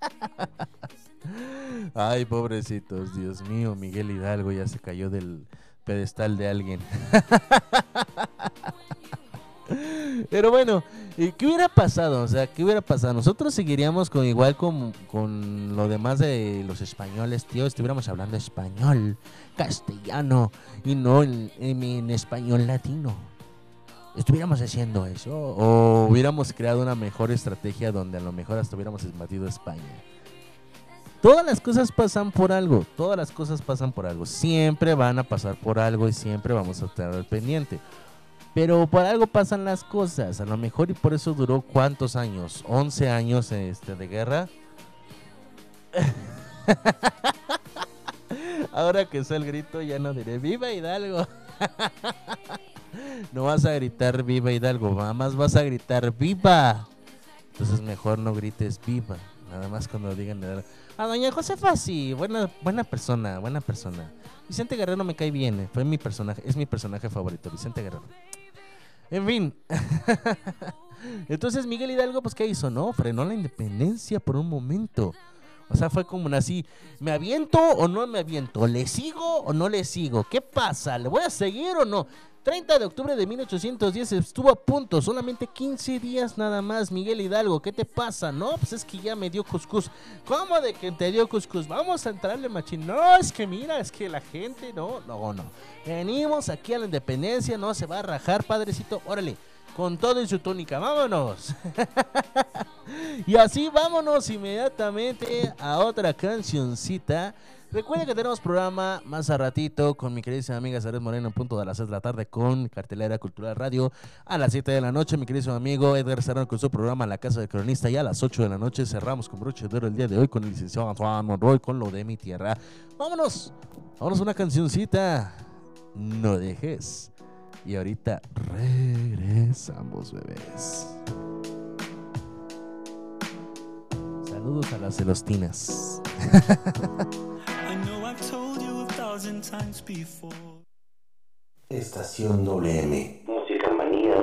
[LAUGHS] Ay, pobrecitos, Dios mío, Miguel Hidalgo ya se cayó del pedestal de alguien. [LAUGHS] Pero bueno, ¿y ¿qué hubiera pasado? O sea, ¿qué hubiera pasado? Nosotros seguiríamos con igual con, con lo demás de los españoles, tío. Estuviéramos hablando español, castellano y no en, español latino. Estuviéramos haciendo eso. O hubiéramos creado una mejor estrategia donde a lo mejor hasta hubiéramos invadido España. Todas las cosas pasan por algo. Todas las cosas pasan por algo. Siempre van a pasar por algo y siempre vamos a estar al pendiente. Pero por algo pasan las cosas. A lo mejor y por eso duró cuántos años. 11 años este, de guerra. [LAUGHS] Ahora que está el grito ya no diré ¡Viva Hidalgo! [LAUGHS] no vas a gritar ¡Viva Hidalgo! Nada más vas a gritar ¡Viva! Entonces mejor no grites ¡Viva! Nada más cuando digan. A doña Josefa sí, buena, buena persona, buena persona. Vicente Guerrero me cae bien, eh, fue mi personaje, es mi personaje favorito, Vicente Guerrero. En fin. [LAUGHS] Entonces Miguel Hidalgo, pues ¿qué hizo? No, frenó la independencia por un momento. O sea, fue como así, ¿me aviento o no me aviento? ¿Le sigo o no le sigo? ¿Qué pasa? ¿Le voy a seguir o no? 30 de octubre de 1810 estuvo a punto, solamente 15 días nada más, Miguel Hidalgo, ¿qué te pasa? No, pues es que ya me dio cuscús. ¿Cómo de que te dio cuscús? Vamos a entrarle, machín. No, es que mira, es que la gente, no, no, no. Venimos aquí a la independencia, no se va a rajar, padrecito, órale, con todo en su túnica, vámonos. [LAUGHS] y así vámonos inmediatamente a otra cancioncita. Recuerden que tenemos programa más a ratito con mi queridísima amiga Saret Moreno en punto de las 6 de la tarde con Cartelera Cultural Radio. A las 7 de la noche, mi queridísimo amigo Edgar Serrano con su programa La Casa del Cronista. Y a las 8 de la noche cerramos con broche de oro el día de hoy con el licenciado Antoine Monroy con lo de mi tierra. Vámonos, vámonos una cancioncita. No dejes. Y ahorita regresamos, bebés. Saludos a las celostinas. [LAUGHS] I know I've told you a thousand times before. Estación WM. Música manía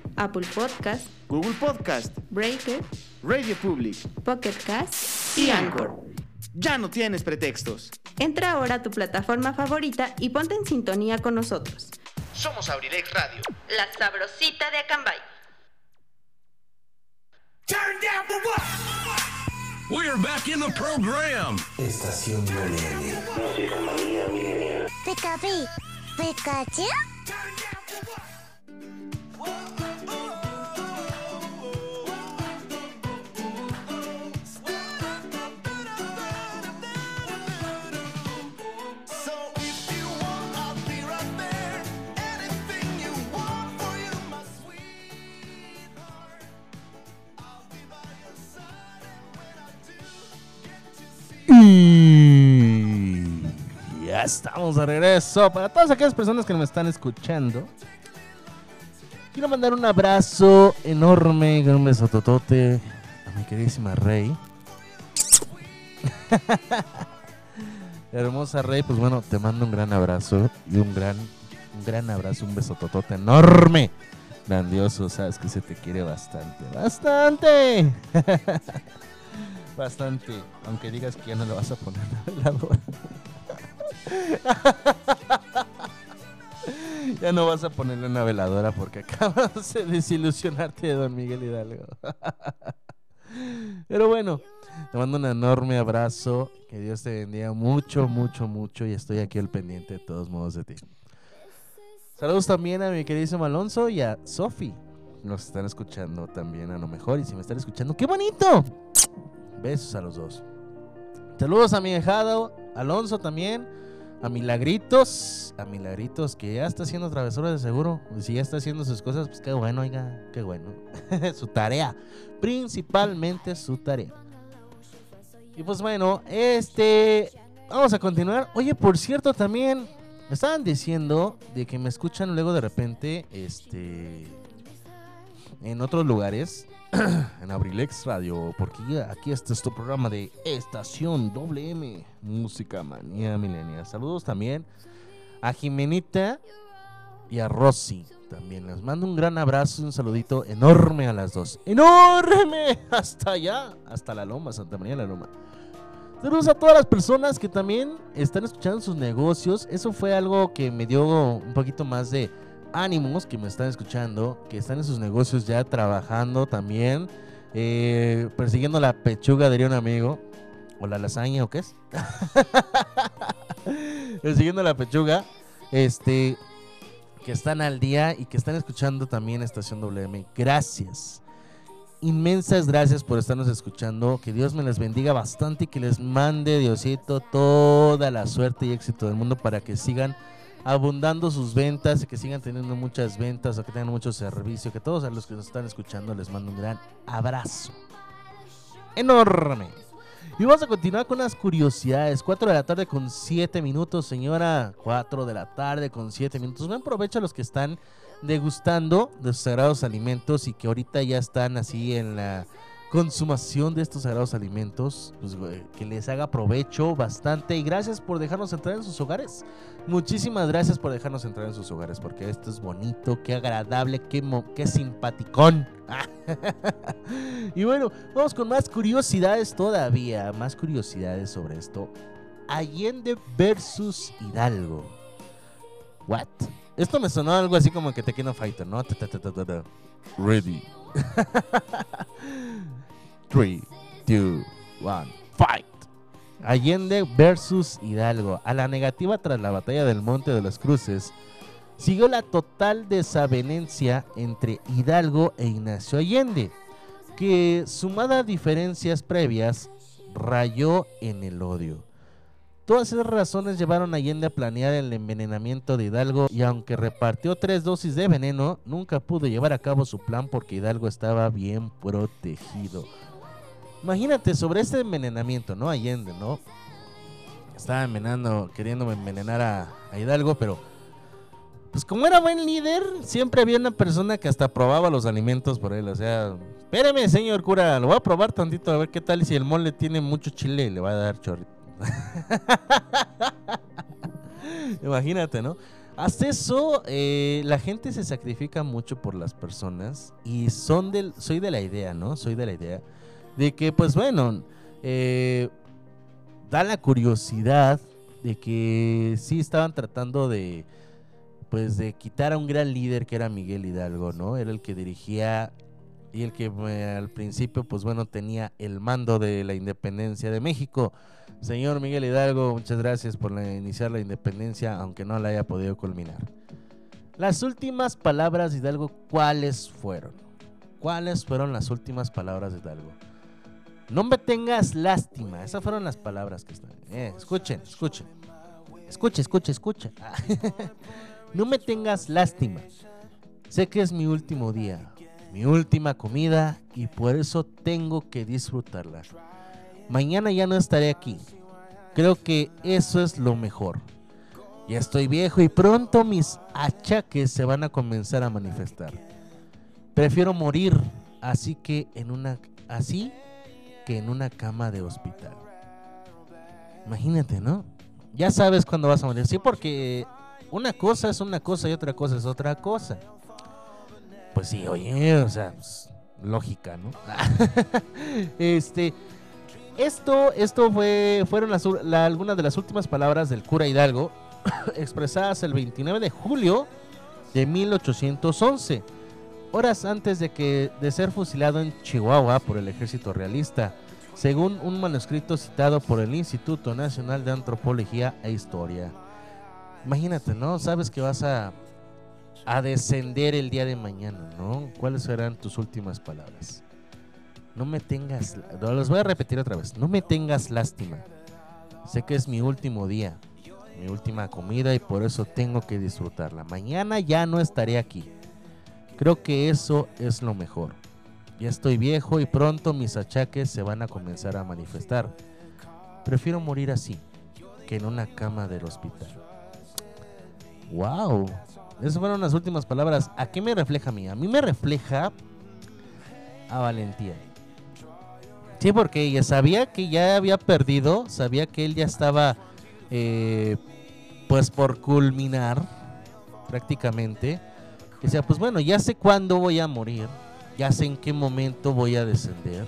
Apple Podcast, Google Podcast, Breaker, Radio Public, Pocket Cast y Anchor. Ya no tienes pretextos. Entra ahora a tu plataforma favorita y ponte en sintonía con nosotros. Somos Abrilex Radio. La sabrosita de Acambay. We're back in the program. Estación WM. Música manía. Pikachu, Y ya estamos de regreso. Para todas aquellas personas que me están escuchando, quiero mandar un abrazo enorme, un besototote a mi queridísima Rey. [LAUGHS] Hermosa Rey, pues bueno, te mando un gran abrazo y un gran, un gran abrazo, un besototote enorme. Grandioso, sabes que se te quiere bastante, bastante. [LAUGHS] Bastante, aunque digas que ya no le vas a poner la veladora. ya no vas a ponerle una veladora porque acabas de desilusionarte de Don Miguel Hidalgo. Pero bueno, te mando un enorme abrazo. Que Dios te bendiga mucho, mucho, mucho. Y estoy aquí al pendiente de todos modos de ti. Saludos también a mi queridísimo Alonso y a Sofi. Nos están escuchando también a lo mejor. Y si me están escuchando, ¡qué bonito! Besos a los dos. Saludos a mi dejado, Alonso también, a Milagritos, a Milagritos que ya está haciendo travesuras de seguro. Si ya está haciendo sus cosas, pues qué bueno, oiga, qué bueno. [LAUGHS] su tarea, principalmente su tarea. Y pues bueno, este, vamos a continuar. Oye, por cierto, también me estaban diciendo de que me escuchan luego de repente, este, en otros lugares [CLEARS THROAT] en Abrilex Radio, porque aquí este programa de Estación WM, Música Manía Milenia. Saludos también a Jimenita y a Rosy. También les mando un gran abrazo y un saludito enorme a las dos. ¡Enorme! [LAUGHS] Hasta allá, hasta la Loma, Santa María la Loma. Saludos a todas las personas que también están escuchando sus negocios. Eso fue algo que me dio un poquito más de ánimos que me están escuchando, que están en sus negocios ya trabajando también, eh, persiguiendo la pechuga, diría un amigo, o la lasaña, o qué es. [LAUGHS] persiguiendo la pechuga, este, que están al día y que están escuchando también Estación WM. Gracias. Inmensas gracias por estarnos escuchando. Que Dios me les bendiga bastante y que les mande Diosito toda la suerte y éxito del mundo para que sigan abundando sus ventas y que sigan teniendo muchas ventas o que tengan mucho servicio. Que todos a los que nos están escuchando les mando un gran abrazo. Enorme. Y vamos a continuar con unas curiosidades. 4 de la tarde con 7 minutos, señora. 4 de la tarde con 7 minutos. Me aprovecho a los que están degustando de sus sagrados alimentos y que ahorita ya están así en la consumación de estos sagrados alimentos, pues, que les haga provecho bastante y gracias por dejarnos entrar en sus hogares. Muchísimas gracias por dejarnos entrar en sus hogares porque esto es bonito, qué agradable, qué, qué simpaticón. [LAUGHS] y bueno, vamos con más curiosidades todavía, más curiosidades sobre esto. Allende versus Hidalgo. What? Esto me sonó algo así como que Tekken Fighter, ¿no? Ready. [LAUGHS] 3, 2, 1, fight. Allende versus Hidalgo. A la negativa tras la batalla del Monte de los Cruces, siguió la total desavenencia entre Hidalgo e Ignacio Allende, que sumada a diferencias previas, rayó en el odio. Todas esas razones llevaron a Allende a planear el envenenamiento de Hidalgo y aunque repartió tres dosis de veneno, nunca pudo llevar a cabo su plan porque Hidalgo estaba bien protegido. Imagínate sobre este envenenamiento, ¿no? Allende, ¿no? Estaba envenenando, queriendo envenenar a, Hidalgo, pero pues como era buen líder, siempre había una persona que hasta probaba los alimentos por él. O sea, espéreme, señor cura, lo voy a probar tantito a ver qué tal. Si el mole tiene mucho chile, le va a dar chorrito. [LAUGHS] Imagínate, ¿no? Hasta eso, eh, la gente se sacrifica mucho por las personas y son del, soy de la idea, ¿no? Soy de la idea de que, pues bueno, eh, da la curiosidad de que sí estaban tratando de, pues de quitar a un gran líder que era Miguel Hidalgo, ¿no? Era el que dirigía y el que eh, al principio, pues bueno, tenía el mando de la independencia de México. Señor Miguel Hidalgo, muchas gracias por iniciar la independencia, aunque no la haya podido culminar. Las últimas palabras de Hidalgo, ¿cuáles fueron? ¿Cuáles fueron las últimas palabras de Hidalgo? No me tengas lástima. Esas fueron las palabras que están. Eh, escuchen, escuchen. Escucha, escucha, escucha. [LAUGHS] no me tengas lástima. Sé que es mi último día, mi última comida y por eso tengo que disfrutarla. Mañana ya no estaré aquí. Creo que eso es lo mejor. Ya estoy viejo y pronto mis achaques se van a comenzar a manifestar. Prefiero morir así que en una así en una cama de hospital. Imagínate, ¿no? Ya sabes cuándo vas a morir. Sí, porque una cosa es una cosa y otra cosa es otra cosa. Pues sí, oye, o sea, pues, lógica, ¿no? [LAUGHS] este, esto, esto fue, fueron las, la- algunas de las últimas palabras del cura Hidalgo [COUGHS] expresadas el 29 de julio de 1811, horas antes de que de ser fusilado en Chihuahua por el ejército realista, según un manuscrito citado por el Instituto Nacional de Antropología e Historia. Imagínate, ¿no? Sabes que vas a a descender el día de mañana, ¿no? ¿Cuáles serán tus últimas palabras? No me tengas, los voy a repetir otra vez, no me tengas lástima. Sé que es mi último día, mi última comida y por eso tengo que disfrutarla. Mañana ya no estaré aquí. Creo que eso es lo mejor. Ya estoy viejo y pronto mis achaques se van a comenzar a manifestar. Prefiero morir así que en una cama del hospital. Wow. Esas fueron las últimas palabras. ¿A qué me refleja a mí? A mí me refleja a valentía. Sí, porque ella sabía que ya había perdido, sabía que él ya estaba, eh, pues por culminar prácticamente. Decía, pues bueno, ya sé cuándo voy a morir, ya sé en qué momento voy a descender,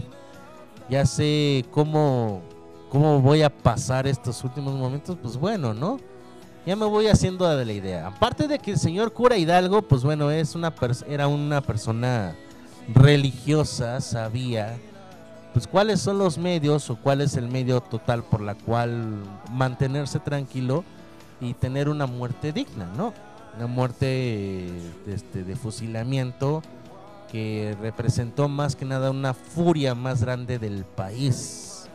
ya sé cómo, cómo voy a pasar estos últimos momentos, pues bueno, ¿no? ya me voy haciendo de la idea. Aparte de que el señor cura Hidalgo, pues bueno, es una era una persona religiosa, sabía pues cuáles son los medios o cuál es el medio total por la cual mantenerse tranquilo y tener una muerte digna, ¿no? Una muerte de, este, de fusilamiento que representó más que nada una furia más grande del país,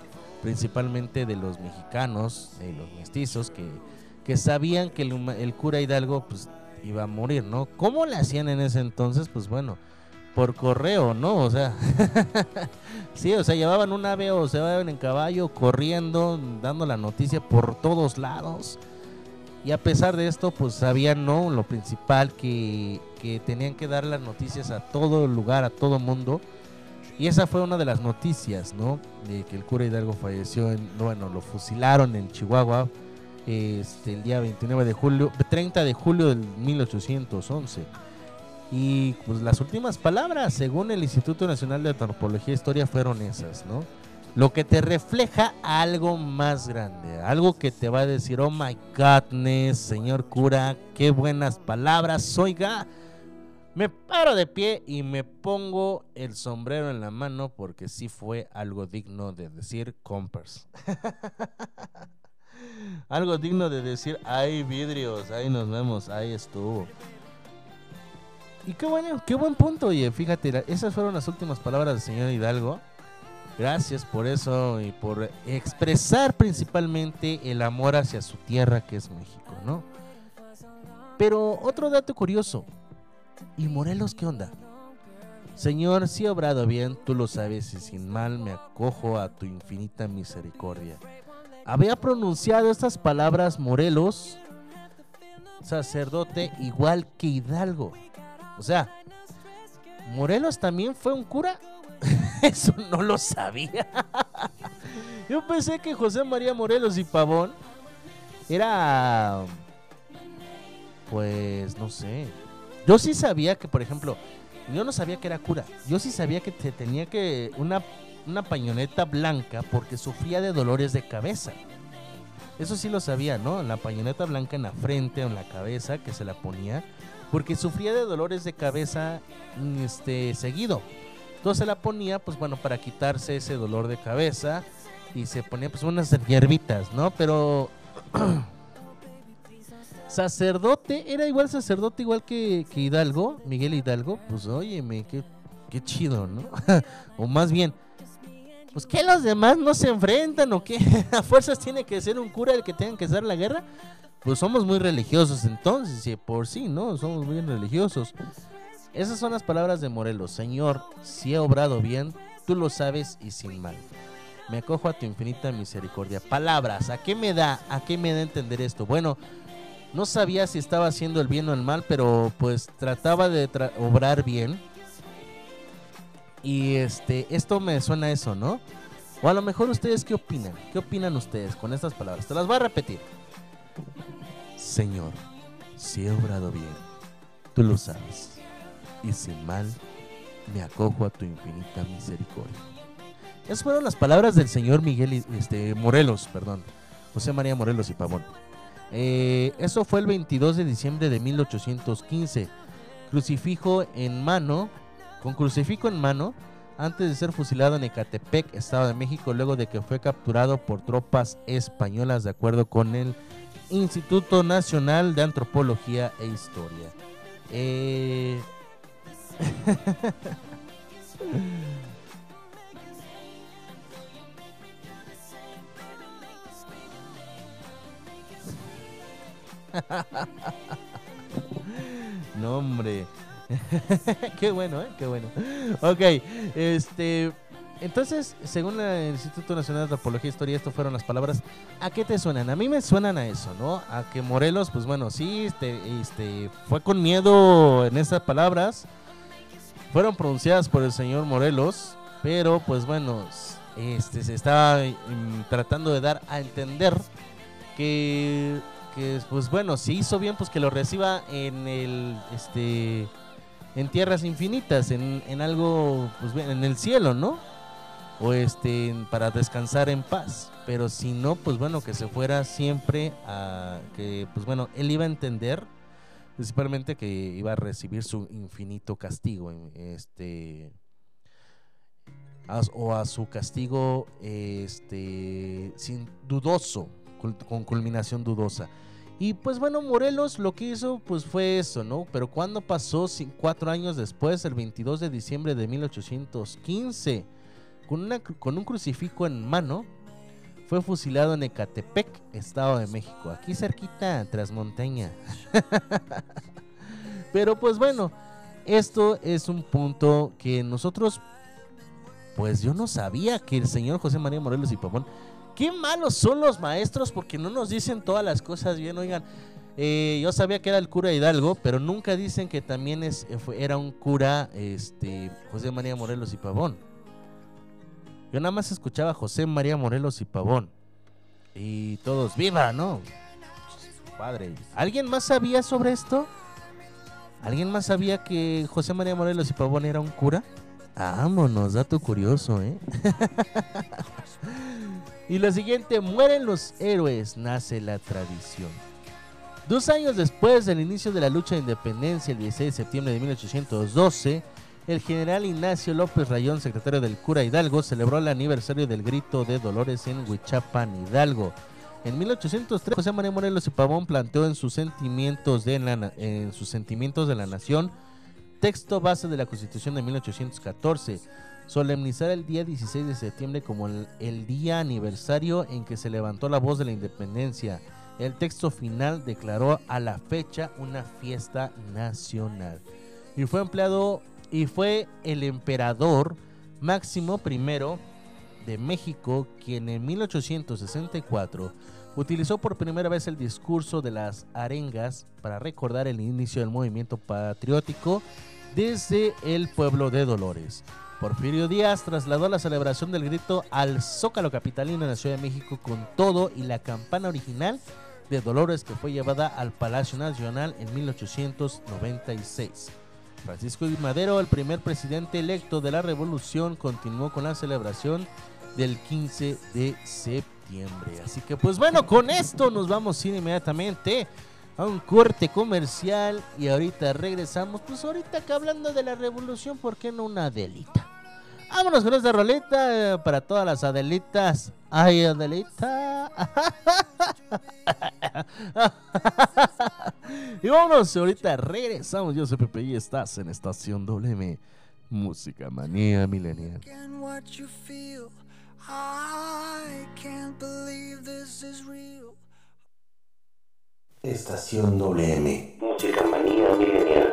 principalmente de los mexicanos, de los mestizos que que sabían que el, el cura Hidalgo pues iba a morir, ¿no? ¿Cómo le hacían en ese entonces? Pues bueno, por correo, ¿no? O sea, [LAUGHS] sí, o sea, llevaban un ave o se iban en caballo corriendo, dando la noticia por todos lados. Y a pesar de esto, pues sabían, ¿no? Lo principal que, que tenían que dar las noticias a todo lugar, a todo mundo. Y esa fue una de las noticias, ¿no? De que el cura Hidalgo falleció, en, bueno, lo fusilaron en Chihuahua este, el día 29 de julio, 30 de julio del 1811. Y pues las últimas palabras, según el Instituto Nacional de Antropología e Historia, fueron esas, ¿no? Lo que te refleja algo más grande, algo que te va a decir, oh my godness, señor cura, qué buenas palabras, oiga, me paro de pie y me pongo el sombrero en la mano porque sí fue algo digno de decir compers. [LAUGHS] algo digno de decir, ay vidrios, ahí nos vemos, ahí estuvo. Y qué bueno, qué buen punto, oye, fíjate, esas fueron las últimas palabras del señor Hidalgo. Gracias por eso y por expresar principalmente el amor hacia su tierra que es México, ¿no? Pero otro dato curioso. ¿Y Morelos qué onda? Señor, si he obrado bien, tú lo sabes y sin mal me acojo a tu infinita misericordia. Había pronunciado estas palabras Morelos, sacerdote igual que Hidalgo. O sea, Morelos también fue un cura [LAUGHS] Eso no lo sabía. [LAUGHS] Yo pensé que José María Morelos y Pavón era. Pues no sé. Yo sí sabía que, por ejemplo, yo no sabía que era cura. Yo sí sabía que te tenía que. Una, una pañoneta blanca porque sufría de dolores de cabeza. Eso sí lo sabía, ¿no? La pañoneta blanca en la frente o en la cabeza que se la ponía porque sufría de dolores de cabeza este seguido. Entonces la ponía, pues bueno, para quitarse ese dolor de cabeza y se ponía pues unas hierbitas, ¿no? Pero [CLEARS THROAT] sacerdote, era igual sacerdote igual que, Hidalgo, Miguel Hidalgo, pues óyeme, qué, qué chido, ¿no? [LAUGHS] o más bien, pues que los demás no se enfrentan o qué, [LAUGHS] a fuerzas tiene que ser un cura el que tenga que hacer la guerra. Pues somos muy religiosos entonces, y por sí, ¿no? Somos muy religiosos. Esas son las palabras de Morelos. Señor, si he obrado bien, tú lo sabes y sin mal. Me acojo a tu infinita misericordia. Palabras, ¿a qué me da? ¿A qué me da entender esto? Bueno, no sabía si estaba haciendo el bien o el mal, pero pues trataba de obrar bien. Y este, esto me suena a eso, ¿no? O a lo mejor ustedes qué opinan? ¿Qué opinan ustedes con estas palabras? Te las voy a repetir. Señor, si he obrado bien, tú lo sabes y sin mal me acojo a tu infinita misericordia. Esas fueron las palabras del señor Miguel este, Morelos, perdón, José María Morelos y Pavón. Eh, eso fue el 22 de diciembre de 1815. Crucifijo en mano, con crucifijo en mano, antes de ser fusilado en Ecatepec, Estado de México, luego de que fue capturado por tropas españolas, de acuerdo con el Instituto Nacional de Antropología e Historia. Eh, no, hombre. [LAUGHS] Qué bueno, ¿eh? Qué bueno. Ok, este... Entonces, según el Instituto Nacional de Antropología e Historia, esto fueron las palabras. ¿A qué te suenan? A mí me suenan a eso, ¿no? A que Morelos, pues bueno, sí, este, este, fue con miedo en esas palabras fueron pronunciadas por el señor Morelos, pero pues bueno, este se estaba mm, tratando de dar a entender que, que pues bueno, si hizo bien pues que lo reciba en el este en tierras infinitas, en, en algo pues en el cielo, ¿no? O este para descansar en paz, pero si no pues bueno que se fuera siempre a que pues bueno, él iba a entender principalmente que iba a recibir su infinito castigo, este, o a su castigo, este, sin dudoso, con culminación dudosa. Y pues bueno, Morelos lo que hizo pues fue eso, ¿no? Pero cuando pasó cuatro años después, el 22 de diciembre de 1815, con, con un crucifijo en mano, fue fusilado en Ecatepec, Estado de México, aquí cerquita, tras montaña. [LAUGHS] Pero pues bueno, esto es un punto que nosotros, pues yo no sabía que el señor José María Morelos y Pavón, qué malos son los maestros porque no nos dicen todas las cosas bien, oigan. Eh, yo sabía que era el cura Hidalgo, pero nunca dicen que también es, era un cura este, José María Morelos y Pavón. Yo nada más escuchaba José María Morelos y Pavón. Y todos, viva, ¿no? Padre. ¿Alguien más sabía sobre esto? ¿Alguien más sabía que José María Morelos y Pavón era un cura? Vámonos, dato curioso, ¿eh? [LAUGHS] y lo siguiente, mueren los héroes, nace la tradición. Dos años después del inicio de la lucha de independencia, el 16 de septiembre de 1812, el general Ignacio López Rayón, secretario del cura Hidalgo, celebró el aniversario del grito de Dolores en Huichapan, Hidalgo. En 1803, José María Morelos y Pavón planteó en sus sentimientos de la, en sus sentimientos de la nación texto base de la Constitución de 1814, solemnizar el día 16 de septiembre como el, el, día aniversario en que se levantó la voz de la independencia. El texto final declaró a la fecha una fiesta nacional. Y fue empleado y fue el emperador Máximo I de México quien en 1864 utilizó por primera vez el discurso de las arengas para recordar el inicio del movimiento patriótico desde el pueblo de Dolores. Porfirio Díaz trasladó la celebración del grito al Zócalo Capitalino en la Ciudad de México con todo y la campana original de Dolores que fue llevada al Palacio Nacional en 1896. Francisco. Madero, el primer presidente electo de la revolución, continuó con la celebración del 15 de septiembre. Así que pues bueno, con esto nos vamos inmediatamente a un corte comercial y ahorita regresamos. Pues ahorita que hablando de la revolución, ¿por qué no una Adelita? Vámonos con esta roleta eh, para todas las Adelitas. Ay, Adelita. [LAUGHS] y vámonos, ahorita regresamos. Yo soy Pepe y estás en Estación WM. Música Manía Millennial. Estación WM. Música Manía Millennial.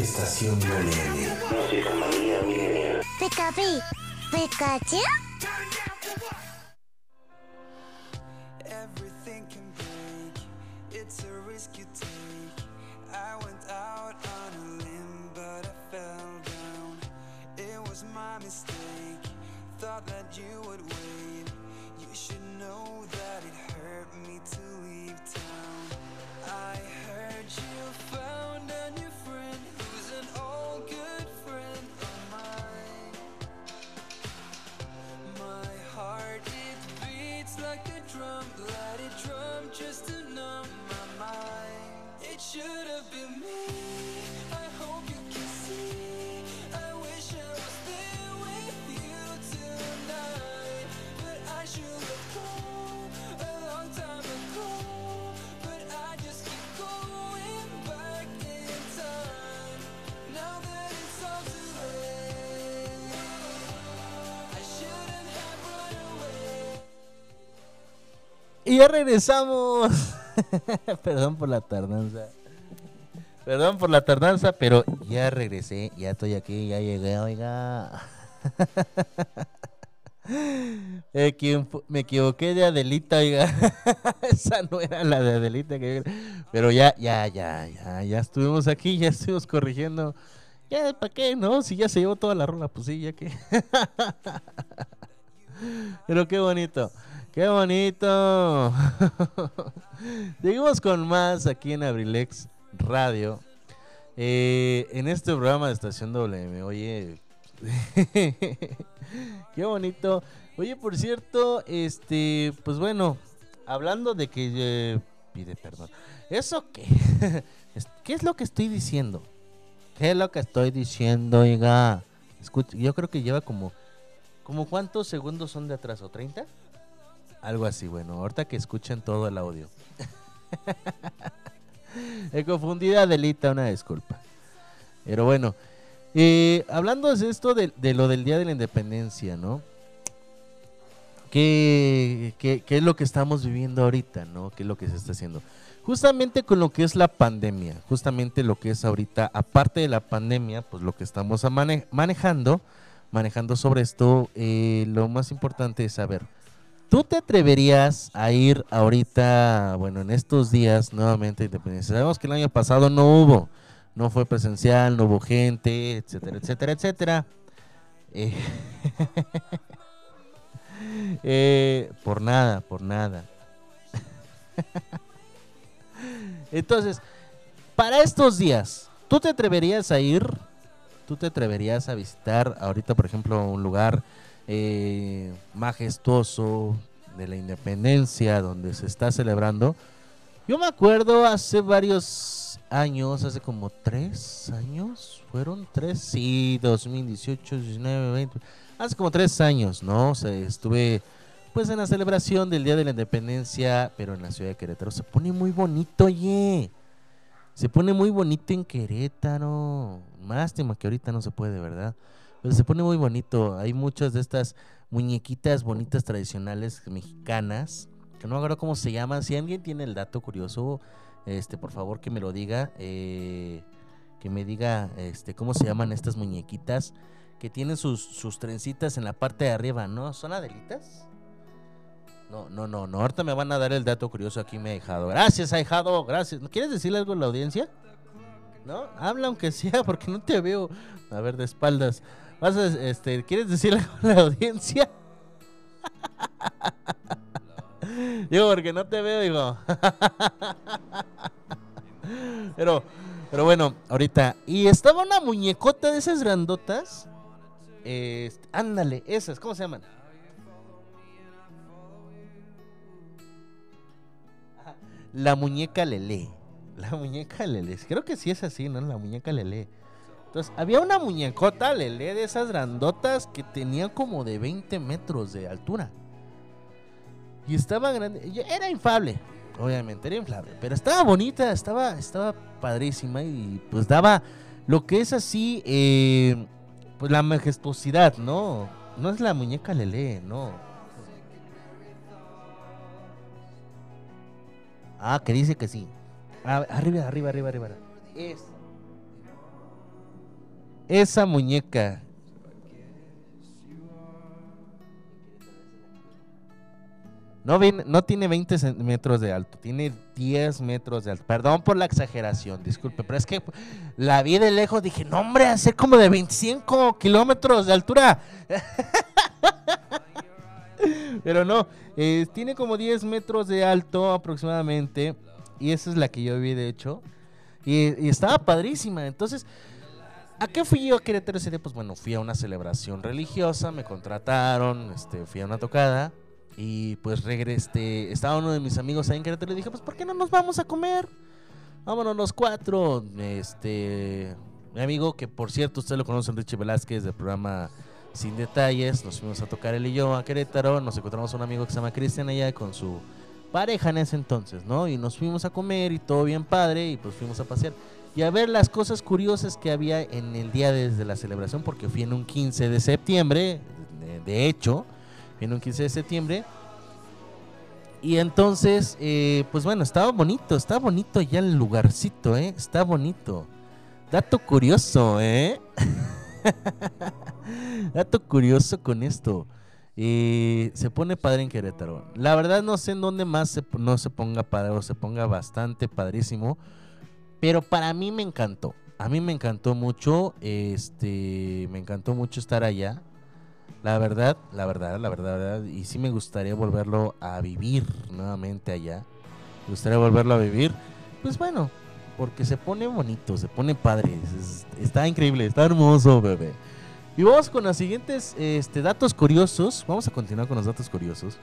Estación WM. Música manía milenial. Pikachu, Pikachu. Ya regresamos. [LAUGHS] Perdón por la tardanza. Perdón por la tardanza, pero ya regresé. Ya estoy aquí, ya llegué, oiga. [LAUGHS] Me equivo- me equivoqué de Adelita, oiga. [LAUGHS] Esa no era la de Adelita. que- Pero ya, ya, ya, ya, ya estuvimos aquí, ya estuvimos corrigiendo. Ya, ¿para qué? No, si ya se llevó toda la rola, pues sí, ya que. Pero qué bonito, qué bonito. [LAUGHS] Seguimos con más aquí en Abrilex Radio. Eh, en este programa de Estación WM, oye, [LAUGHS] qué bonito. Oye, por cierto, este, pues bueno, hablando de que eh, pide perdón. ¿Eso qué? [LAUGHS] ¿Qué es lo que estoy diciendo? ¿Qué es lo que estoy diciendo, oiga? Escucha, yo creo que lleva como ¿Como cuántos segundos son de atraso? ¿30? Algo así, bueno, ahorita que escuchen todo el audio. [LAUGHS] He confundido a Delita, una disculpa. Pero bueno, eh, hablando de esto de, lo del Día de la Independencia, ¿no? ¿Qué, es lo que estamos viviendo ahorita, ¿no? ¿Qué es lo que se está haciendo? Justamente con lo que es la pandemia, justamente lo que es ahorita, aparte de la pandemia, pues lo que estamos manejando, manejando sobre esto, eh, lo más importante es saber, ¿tú te atreverías a ir ahorita, bueno, en estos días nuevamente a Independencia? Sabemos que el año pasado no hubo, no fue presencial, no hubo gente, etcétera, etcétera, etcétera. Eh, [LAUGHS] eh, por nada, por nada. [LAUGHS] Entonces, para estos días, ¿tú te atreverías a ir? ¿Tú te atreverías a visitar ahorita, por ejemplo, un lugar eh, majestuoso de la independencia donde se está celebrando? Yo me acuerdo hace varios años, hace como tres años, fueron tres, sí, 2018, 19, 20, hace como tres años, ¿no? O sea, estuve pues en la celebración del Día de la Independencia, pero en la ciudad de Querétaro. Se pone muy bonito, oye. Se pone muy bonito en Querétaro. Lástima que ahorita no se puede, ¿verdad? Pero se pone muy bonito. Hay muchas de estas muñequitas bonitas tradicionales mexicanas que no acuerdo cómo se llaman. Si alguien tiene el dato curioso, este, por favor que me lo diga. eh, que me diga este, cómo se llaman estas muñequitas que tienen sus, sus trencitas en la parte de arriba, ¿no? ¿Son adelitas? No, no, no, no. Ahorita me van a dar el dato curioso aquí, me ha dejado. Gracias, ahijado, gracias. ¿Quieres decirle algo a la audiencia? ¿No? Habla aunque sea, [LAUGHS] porque no te veo. A ver, de espaldas. Vas a, este, ¿Quieres decirle algo a la audiencia? [LAUGHS] Digo, porque no te veo, digo. [LAUGHS] Pero, pero bueno, ahorita. Y estaba una muñecota de esas grandotas. Este, ándale, esas, ¿cómo se llaman? La muñeca Lele. La muñeca Lele. Creo que sí es así, ¿no? La muñeca Lele. Entonces, había una muñecota Lele de esas grandotas que tenía como de 20 metros de altura. Y estaba grande. Era infable, obviamente, era inflable. Pero estaba bonita, estaba, estaba padrísima y pues daba lo que es así, eh, pues la majestuosidad, ¿no? No es la muñeca Lele, no. Ah, que dice que sí. Arriba, arriba, arriba, arriba. Es. Esa muñeca. No, no tiene 20 cen- metros de alto, tiene 10 metros de alto. Perdón por la exageración, disculpe, pero es que la vi de lejos, dije, no hombre, hace como de 25 kilómetros de altura. [LAUGHS] pero no, eh, tiene como 10 metros de alto aproximadamente, y esa es la que yo vi de hecho, y estaba padrísima. Entonces, ¿A qué fui yo a Querétaro ese día? Pues bueno, fui a una celebración religiosa, me contrataron, este, fui a una tocada y pues regresé, estaba uno de mis amigos ahí en Querétaro y dije, pues ¿por qué no nos vamos a comer? Vámonos los cuatro, este, mi amigo que por cierto usted lo conoce, Richie Velázquez del programa Sin Detalles, nos fuimos a tocar él y yo a Querétaro, nos encontramos a un amigo que se llama Cristian allá con su pareja en ese entonces, ¿no? Y nos fuimos a comer y todo bien padre y pues fuimos a pasear y a ver las cosas curiosas que había en el día desde la celebración, porque fui en un 15 de septiembre, de, hecho, fui en un 15 de septiembre. Y entonces, eh, pues bueno, estaba bonito, estaba bonito ya el lugarcito, ¿eh? Está bonito. Dato curioso, ¿eh? [LAUGHS] Dato curioso con esto. Eh, se pone padre en Querétaro. La verdad no sé en dónde más se, no se ponga padre o se ponga bastante padrísimo. Pero para mí me encantó. A mí me encantó mucho. Este. Me encantó mucho estar allá. La verdad, la verdad, la verdad, la verdad. Y sí me gustaría volverlo a vivir nuevamente allá. Me gustaría volverlo a vivir. Pues bueno, porque se pone bonito, se pone padre. es- está increíble, está hermoso, bebé. Y vamos con los siguientes este, datos curiosos. Vamos a continuar con los datos curiosos.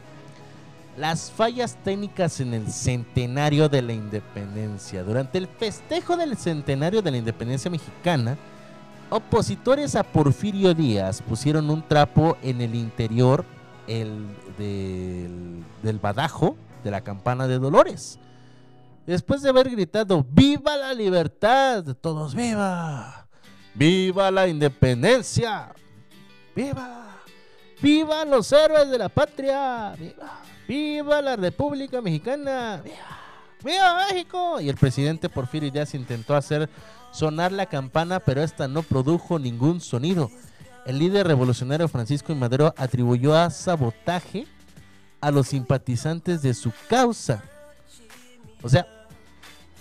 Las fallas técnicas en el centenario de la independencia. Durante el festejo del centenario de la independencia mexicana, opositores a Porfirio Díaz pusieron un trapo en el interior el, del, del badajo de la campana de Dolores. Después de haber gritado, ¡Viva la libertad! Todos, ¡Viva! ¡Viva la independencia! ¡Viva! ¡Viva los héroes de la patria! ¡Viva! ¡Viva la República Mexicana! ¡Viva! ¡Viva México! Y el presidente Porfirio Díaz intentó hacer sonar la campana, pero esta no produjo ningún sonido. El líder revolucionario Francisco I. Madero atribuyó a sabotaje a los simpatizantes de su causa. O sea,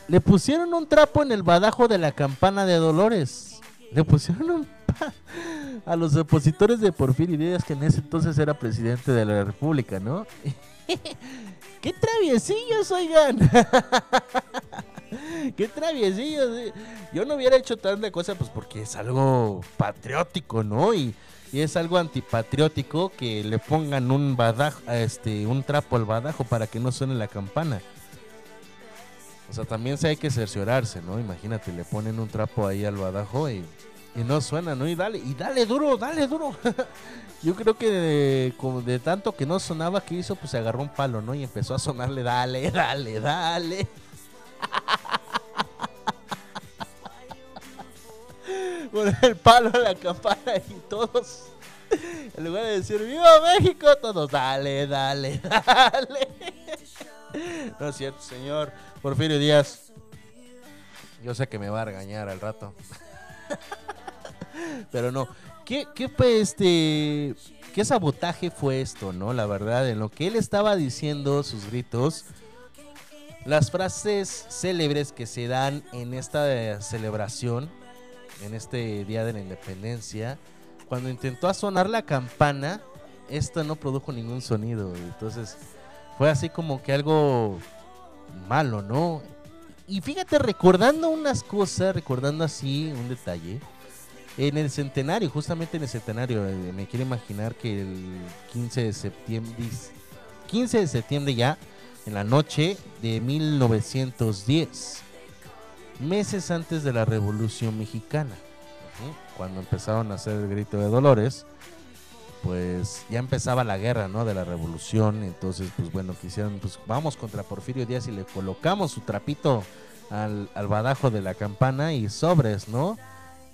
le pusieron un trapo en el badajo de la campana de Dolores. Le pusieron un a los opositores de Porfirio Díaz, que en ese entonces era presidente de la República, ¿no? ¡Qué traviesillos, oigan! [LAUGHS] ¡Qué traviesillos! Yo no hubiera hecho tanta cosa, pues porque es algo patriótico, ¿no? Y, y es algo antipatriótico que le pongan un badajo, este, un trapo al badajo para que no suene la campana. O sea, también se hay que cerciorarse, ¿no? Imagínate, le ponen un trapo ahí al badajo y, y no suena, ¿no? Y dale, y dale duro, dale duro. [LAUGHS] Yo creo que de, de tanto que no sonaba que hizo, pues se agarró un palo, ¿no? Y empezó a sonarle, dale, [LAUGHS] dale, dale. [LAUGHS] Con el palo a la campana y todos, en lugar de decir ¡Viva México! Todos, dale, dale, dale. no es cierto, señor Porfirio Díaz. Yo sé que me va a regañar al rato. Pero no. ¿Qué, ¿Qué este? ¿Qué sabotaje fue esto, no? La verdad, en lo que él estaba diciendo, sus gritos, las frases célebres que se dan en esta eh, celebración, en este Día de la Independencia, cuando intentó sonar la campana, esto no produjo ningún sonido. Entonces, fue así como que algo malo, ¿no? Y fíjate, recordando unas cosas, recordando así un detalle, en el centenario, justamente en el centenario, eh, me quiero imaginar que el 15 de septiembre, 15 de septiembre ya, en la noche de 1910, meses antes de la Revolución Mexicana, cuando empezaron a hacer el grito de Dolores, pues ya empezaba la guerra, ¿no? De la revolución. Entonces, pues bueno, quisieron, pues vamos contra Porfirio Díaz y le colocamos su trapito al, al badajo de la campana y sobres, ¿no?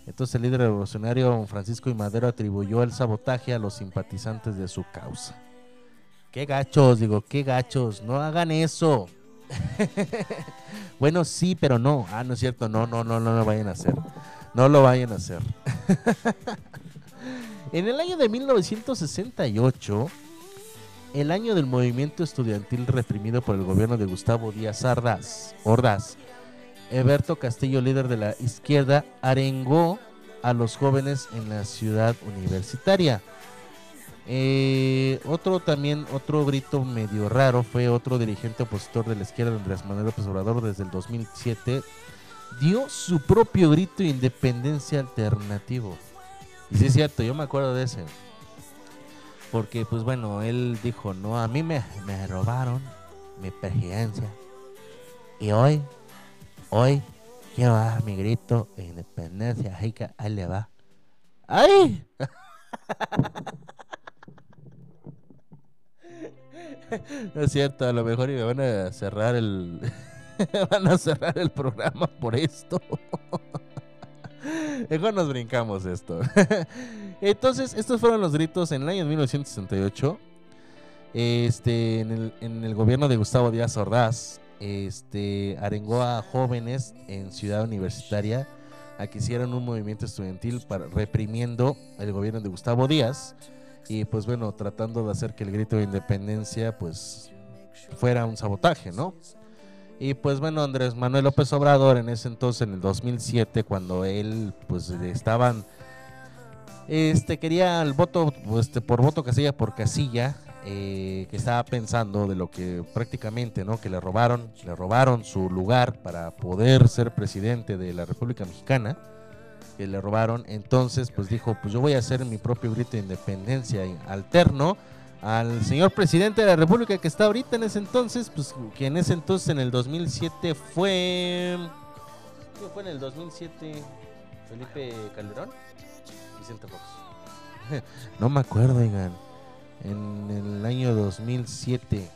Entonces el líder revolucionario Francisco y Madero atribuyó el sabotaje a los simpatizantes de su causa. Qué gachos, digo, qué gachos, no hagan eso. [LAUGHS] bueno, sí, pero no. Ah, no es cierto, no, no, no, no lo vayan a hacer. No lo vayan a hacer. [LAUGHS] En el año de 1968, el año del movimiento estudiantil reprimido por el gobierno de Gustavo Díaz Ordaz, Ordaz Eberto Castillo, líder de la izquierda, arengó a los jóvenes en la ciudad universitaria. Eh, otro también, otro grito medio raro fue otro dirigente opositor de la izquierda, Andrés Manuel López desde el 2007, dio su propio grito de independencia alternativo. Y sí es cierto, yo me acuerdo de ese. Porque, pues bueno, él dijo, no, a mí me, me robaron mi presidencia. Y hoy, hoy, quiero dar mi grito de independencia. Que ahí le va. ¡Ay! [LAUGHS] No es cierto, a lo mejor y me van a cerrar el. [LAUGHS] van a cerrar el programa por esto. [LAUGHS] Mejor nos brincamos esto. Entonces, estos fueron los gritos en el año 1968. Este, en el gobierno de Gustavo Díaz Ordaz, este, arengó a jóvenes en Ciudad Universitaria a que hicieran un movimiento estudiantil para, reprimiendo el gobierno de Gustavo Díaz y pues bueno, tratando de hacer que el grito de independencia pues fuera un sabotaje, ¿no? Y pues bueno, Andrés Manuel López Obrador en ese entonces, en el 2007, cuando él pues estaban, este quería el voto, este, por voto casilla por casilla, eh, que estaba pensando de lo que prácticamente, ¿no? Que le robaron, le robaron su lugar para poder ser presidente de la República Mexicana, que le robaron, entonces pues dijo, pues yo voy a hacer mi propio grito de independencia alterno al señor presidente de la República que está ahorita en ese entonces, pues que en ese entonces en el 2007 fue ¿qué fue en el 2007? Felipe Calderón, Vicente Fox. [LAUGHS] no me acuerdo, oigan. En el año 2007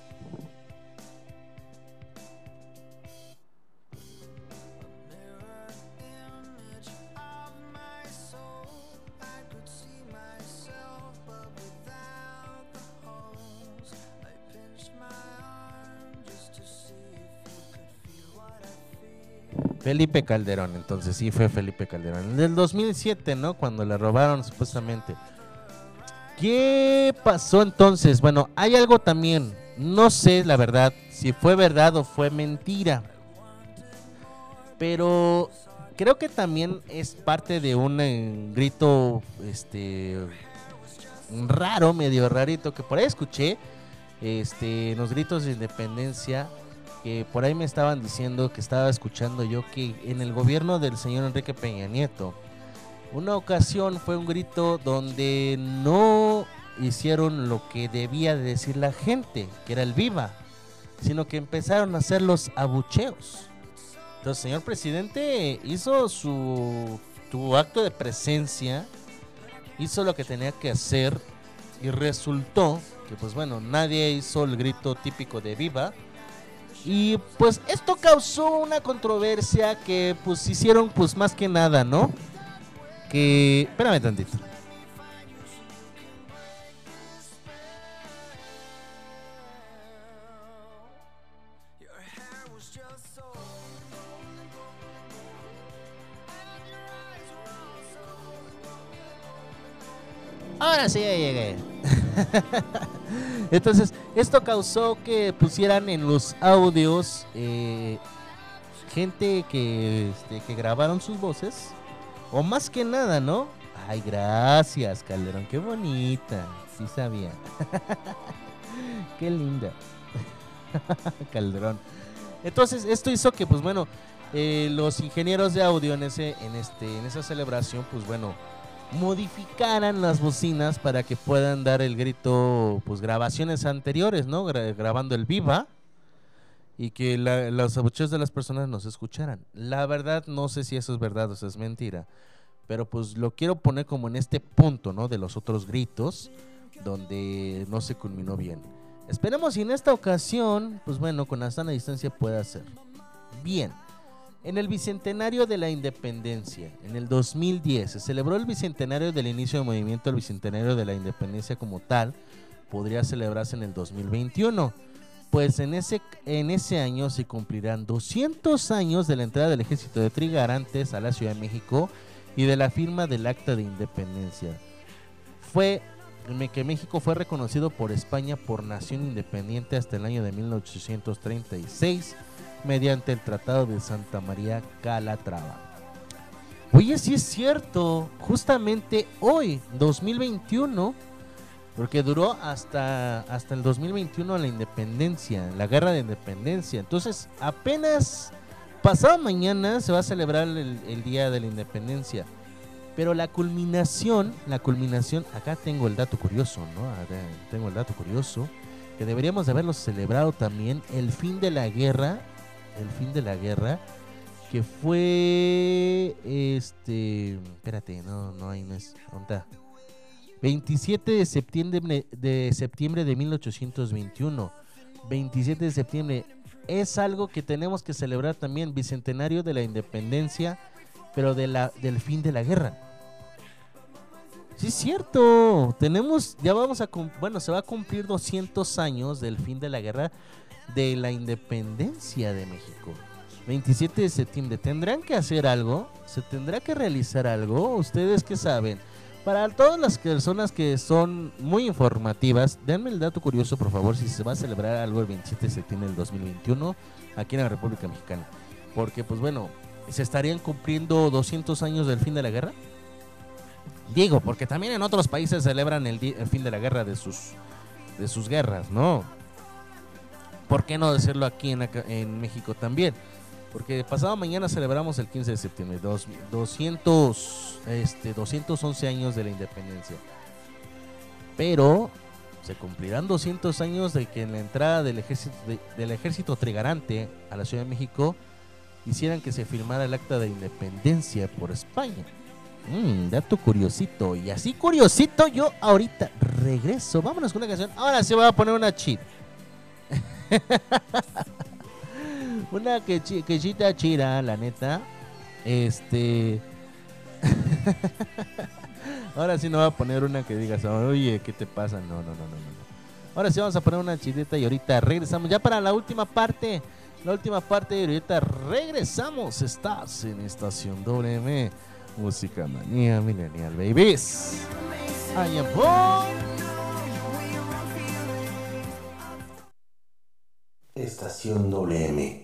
Felipe Calderón, entonces sí fue Felipe Calderón. En el 2007, ¿no? Cuando le robaron supuestamente. ¿Qué pasó entonces? Bueno, hay algo también. No sé la verdad si fue verdad o fue mentira. Pero creo que también es parte de un eh, grito este raro, medio rarito que por ahí escuché este los gritos de independencia que por ahí me estaban diciendo que estaba escuchando yo que en el gobierno del señor Enrique Peña Nieto, una ocasión fue un grito donde no hicieron lo que debía de decir la gente, que era el viva, sino que empezaron a hacer los abucheos. Entonces, señor presidente hizo su, su acto de presencia, hizo lo que tenía que hacer y resultó que, pues bueno, nadie hizo el grito típico de viva, y pues esto causó una controversia que pues hicieron pues más que nada, ¿no? Espérame tantito. Ahora sí ya llegué. [LAUGHS] Entonces, esto causó que pusieran en los audios eh, gente que, este, que grabaron sus voces o más que nada, ¿no? Ay, gracias, Calderón. Qué bonita. Sí sabía. [LAUGHS] Qué linda. [LAUGHS] Calderón. Entonces, esto hizo que, pues bueno, eh, los ingenieros de audio en, ese, en, este, en esa celebración, pues bueno, modificaran las bocinas para que puedan dar el grito, pues grabaciones anteriores, ¿no? Gra- grabando el viva y que la- los abucheos de las personas nos escucharan. La verdad, no sé si eso es verdad o si es mentira, pero pues lo quiero poner como en este punto, ¿no? De los otros gritos, donde no se culminó bien. Esperemos y en esta ocasión, pues bueno, con la sana distancia pueda ser. Bien. En el Bicentenario de la Independencia, en el 2010, se celebró el Bicentenario del inicio del movimiento, el Bicentenario de la Independencia como tal, podría celebrarse en el 2021. Pues en ese, en ese año se cumplirán 200 años de la entrada del ejército de Trigarantes a la Ciudad de México y de la firma del Acta de Independencia. Fue que México fue reconocido por España por nación independiente hasta el año de 1836 mediante el Tratado de Santa María Calatrava. Oye, sí es cierto, justamente hoy, 2021, porque duró hasta, hasta el 2021 la independencia, la guerra de independencia. Entonces, apenas pasado mañana se va a celebrar el, Día de la Independencia. Pero la culminación, la culminación, acá tengo el dato curioso, ¿no? Tengo el dato curioso, que deberíamos de haberlo celebrado también, el fin de la guerra, el fin de la guerra, que fue, este, espérate, no, no, ahí no es, ¿dónde está? 27 de septiembre de septiembre de 1821. 27 de septiembre es algo que tenemos que celebrar también, bicentenario de la independencia, pero de la del fin de la guerra. Sí es cierto, tenemos ya vamos a bueno, se va a cumplir 200 años del fin de la guerra de la independencia de México. 27 de septiembre, ¿tendrán que hacer algo? ¿Se tendrá que realizar algo? ¿Ustedes qué saben? Para todas las personas que son muy informativas, denme el dato curioso, por favor, si se va a celebrar algo el 27 de septiembre del 2021 aquí en la República Mexicana. Porque, pues bueno, ¿se estarían cumpliendo 200 años del fin de la guerra? Digo, porque también en otros países celebran el, fin de la guerra de sus, de sus guerras, ¿no? ¿Por qué no decirlo aquí en, en México también? Porque pasado mañana celebramos el 15 de septiembre, dos- 200, este, 211 años de la independencia. Pero se cumplirán 200 años de que en la entrada del ejército, de- del ejército trigarante a la Ciudad de México hicieran que se firmara el acta de independencia por España. Mm, dato curiosito. Y así curiosito yo ahorita regreso. Vámonos con una canción. Ahora se va a poner una chit. [LAUGHS] una que chi- quechita chira, la neta. Este. [LAUGHS] Ahora sí no va a poner una que digas, oye, ¿qué te pasa? No, no, no, no, no. Ahora sí vamos a poner una chidita y ahorita regresamos ya para la última parte. La última parte y ahorita regresamos. Estás en Estación WM. Música Manía Millennial Babies. I am. Estación WM.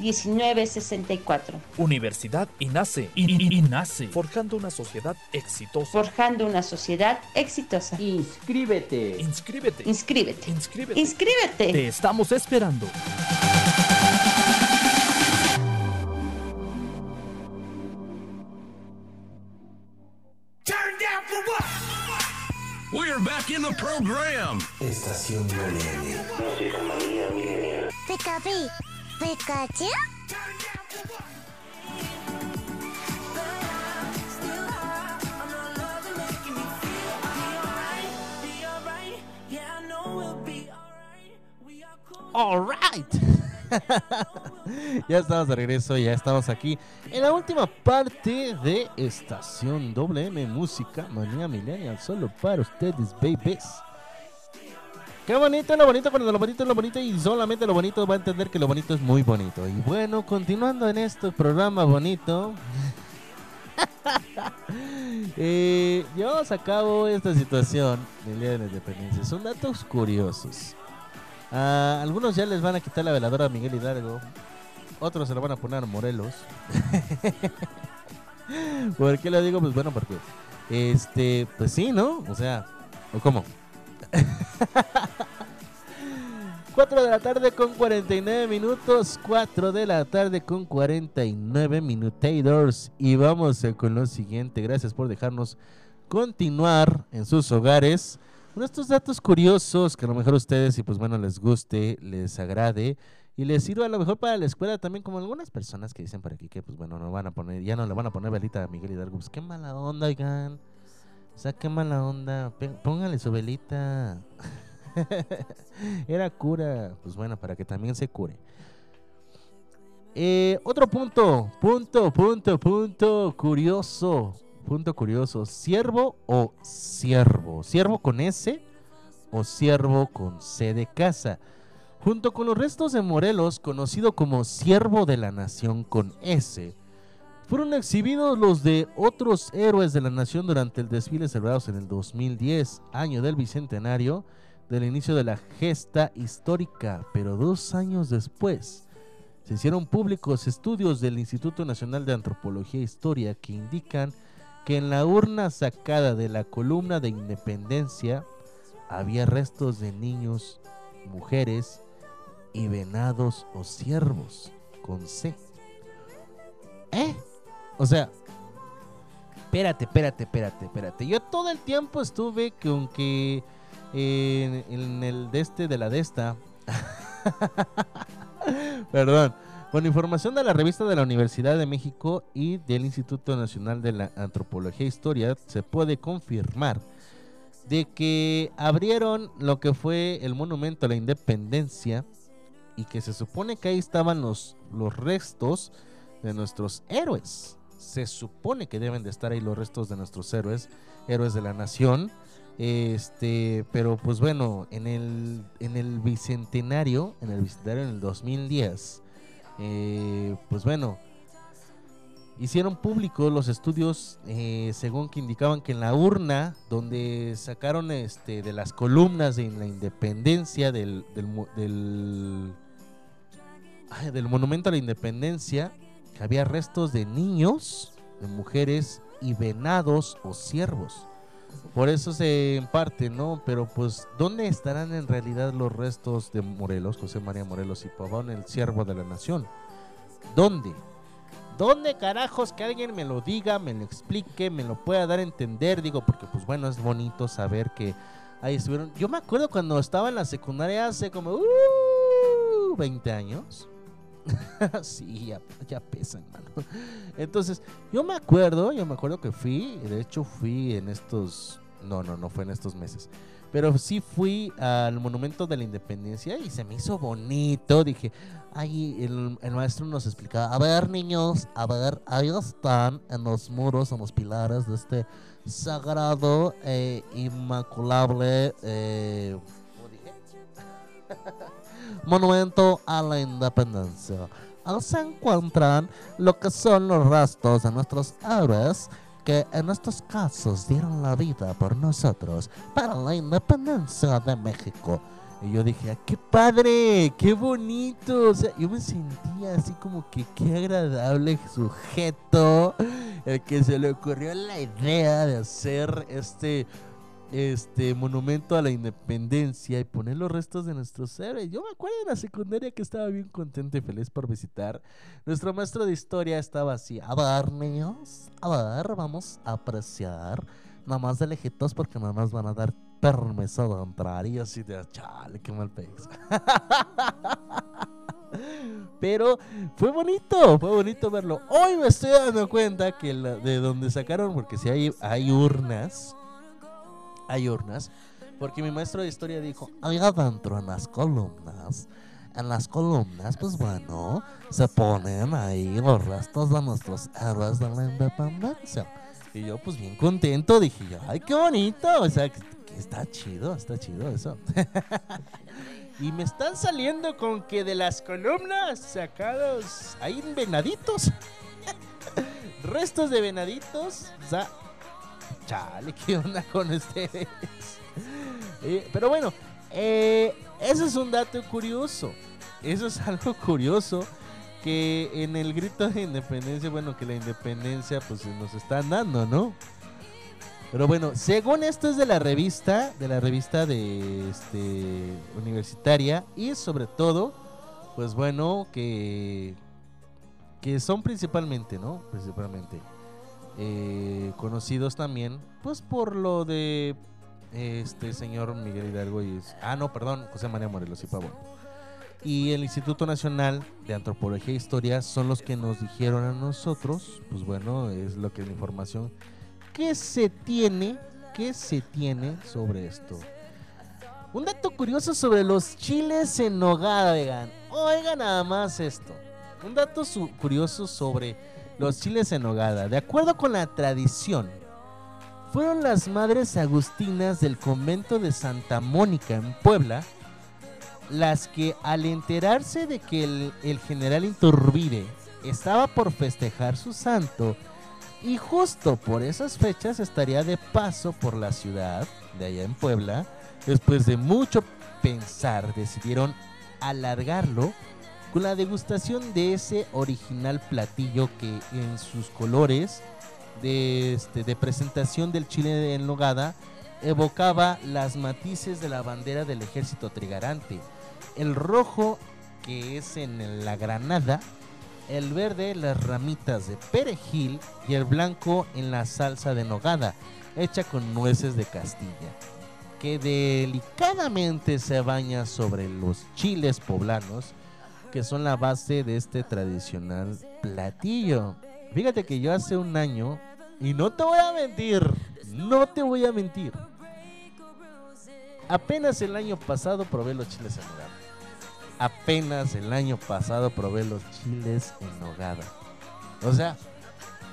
1964. Universidad INACE. I- I- INACE. Forjando una sociedad exitosa. Forjando una sociedad exitosa. Inscríbete. Inscríbete. Inscríbete. Inscríbete. Inscríbete. Te estamos esperando. We're back in the program. Estación WM. Música manía milenial. Pikachu, Pikachu. Alright. [LAUGHS] ya estamos de regreso, ya estamos aquí en la última parte de Estación WM Música Manía Millennial, solo para ustedes, babies. Qué bonito, lo bonito, cuando lo bonito es lo bonito y solamente lo bonito va a entender que lo bonito es muy bonito. Y bueno, continuando en este programa bonito, [LAUGHS] eh, llevamos a cabo esta situación del Día de Independencia. Son datos curiosos. Algunos ya les van a quitar la veladora a Miguel Hidalgo. Otros se la van a poner a Morelos. [LAUGHS] ¿Por qué lo digo? Pues bueno, porque este, pues sí, ¿no? O sea, ¿o cómo? [LAUGHS] 4 de la tarde con 49 minutos. 4 de la tarde con 49 minutadors. Y vamos eh, con lo siguiente. Gracias por dejarnos continuar en sus hogares. Con estos datos curiosos que a lo mejor a ustedes, y pues bueno, les guste, les agrade. Y les sirva a lo mejor para la escuela también, como algunas personas que dicen por aquí que, pues bueno, no van a poner, ya no le van a poner velita a Miguel Hidalgo. Pues qué mala onda, oigan. O sea, qué mala onda. Póngale su velita. [LAUGHS] Era cura. Pues bueno, para que también se cure. Eh, otro punto. Punto, punto, punto. Curioso. Punto curioso. ¿Siervo o siervo? ¿Siervo con S o siervo con C de casa? Junto con los restos de Morelos, conocido como siervo de la nación con S, fueron exhibidos los de otros héroes de la nación durante el desfile celebrados en el 2010, año del bicentenario del inicio de la gesta histórica, pero dos años después se hicieron públicos estudios del Instituto Nacional de Antropología e Historia que indican que en la urna sacada de la columna de independencia había restos de niños, mujeres y venados o ciervos con C. ¿Eh? O sea, espérate, espérate, espérate, espérate. Yo todo el tiempo estuve que eh, en, en el de este de la de esta. [LAUGHS] Perdón. Con información de la revista de la Universidad de México y del Instituto Nacional de la Antropología e Historia, se puede confirmar de que abrieron lo que fue el monumento a la independencia y que se supone que ahí estaban los, los restos de nuestros héroes. Se supone que deben de estar ahí los restos de nuestros héroes, héroes de la nación. Este, pero pues bueno, en el, en el bicentenario, en el bicentenario en el 2010, eh, pues bueno, hicieron públicos los estudios eh, según que indicaban que en la urna donde sacaron este de las columnas de la independencia del, del, del monumento a la independencia había restos de niños, de mujeres y venados o ciervos. Por eso se parte, ¿no? Pero pues, ¿dónde estarán en realidad los restos de Morelos, José María Morelos y Pavón, el siervo de la nación? ¿Dónde? ¿Dónde carajos que alguien me lo diga, me lo explique, me lo pueda dar a entender? Digo, porque pues bueno, es bonito saber que ahí estuvieron. Yo me acuerdo cuando estaba en la secundaria hace como uh, 20 años. [LAUGHS] sí, ya, pesan, mano. Entonces, yo me acuerdo, yo me acuerdo que fui, de hecho fui en estos, no, no, no fue en estos meses, pero sí fui al Monumento de la Independencia y se me hizo bonito, dije, ahí el, el maestro nos explicaba, a ver niños, a ver, ahí están en los muros, en los pilares de este sagrado e inmaculable, eh, ¿cómo dije? [LAUGHS] Monumento a la Independencia. Ahí se encuentran lo que son los restos de nuestros héroes que en estos casos dieron la vida por nosotros para la independencia de México. Y yo dije, "Ah, qué padre, qué bonito. O sea, yo me sentía así como que qué agradable sujeto el que se le ocurrió la idea de hacer este este monumento a la independencia y poner los restos de nuestros héroes. Yo me acuerdo en la secundaria que estaba bien contento y feliz por visitar. Nuestro maestro de historia estaba así, a ver niños, a ver, vamos a apreciar, nada más de lejitos porque nada más van a dar permiso de entrar y así de, chale, qué mal pex. [LAUGHS] Pero fue bonito, fue bonito verlo. Hoy me estoy dando cuenta que de donde sacaron, porque si hay urnas, hay urnas, porque mi maestro de historia dijo, ahí adentro en las columnas, en las columnas, pues bueno, se ponen ahí los restos de nuestros héroes de la independencia. Y yo pues bien contento, dije yo, ay, qué bonito, o sea, que está chido, está chido eso. [LAUGHS] y me están saliendo con que de las columnas sacados, hay venaditos. [LAUGHS] Restos de venaditos, o sea, Chale, ¿qué onda con ustedes? [LAUGHS] Eh, pero bueno, eh, eso es un dato curioso. Eso es algo curioso que en el grito de independencia, bueno, que la independencia pues nos están dando, ¿no? Pero bueno, según esto es de la revista, de la revista de este universitaria y sobre todo, pues bueno, que que son principalmente, ¿no? Principalmente eh, conocidos también, pues por lo de este señor Miguel Hidalgo y ah no, perdón, José María Morelos y Pavón. Y el Instituto Nacional de Antropología e Historia son los que nos dijeron a nosotros, pues bueno, es lo que es la información que se tiene, que se tiene sobre esto. Un dato curioso sobre los chiles en nogada, oigan. Oigan nada más esto. Un dato curioso sobre los chiles en nogada. De acuerdo con la tradición, fueron las madres agustinas del convento de Santa Mónica en Puebla las que al enterarse de que el, el general Iturbide estaba por festejar su santo y justo por esas fechas estaría de paso por la ciudad de allá en Puebla, después de mucho pensar decidieron alargarlo la degustación de ese original platillo que en sus colores de, este, presentación del chile en nogada evocaba las matices de la bandera del ejército trigarante. El rojo que es en la granada, el verde las ramitas de perejil y el blanco en la salsa de nogada, hecha con nueces de Castilla, que delicadamente se baña sobre los chiles poblanos, que son la base de este tradicional platillo. Fíjate que yo hace un año, y no te voy a mentir, no te voy a mentir, apenas el año pasado probé los chiles en nogada. Apenas el año pasado probé los chiles en nogada. O sea,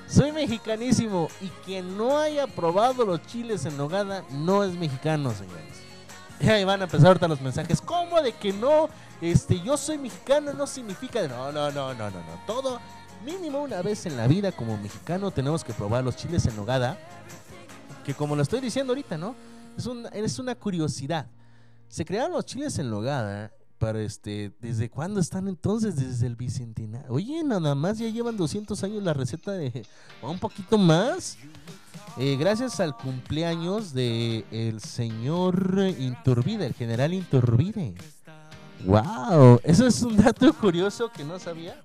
soy mexicanísimo y quien no haya probado los chiles en nogada no es mexicano, señores. Y ahí van a empezar ahorita los mensajes. ¿Cómo de que no? Este, yo soy mexicano no significa. No, no, no, no, no, no. Todo mínimo una vez en la vida como mexicano tenemos que probar los chiles en nogada. Que como lo estoy diciendo ahorita, ¿no? Es, un- es una curiosidad. Se crearon los chiles en nogada para este, ¿desde cuándo están entonces? Desde el bicentenario. Oye, nada más ya llevan 200 años la receta de un poquito más. Eh, gracias al cumpleaños de el señor Inturbide, el general Inturbide. Wow, eso es un dato curioso que no sabía.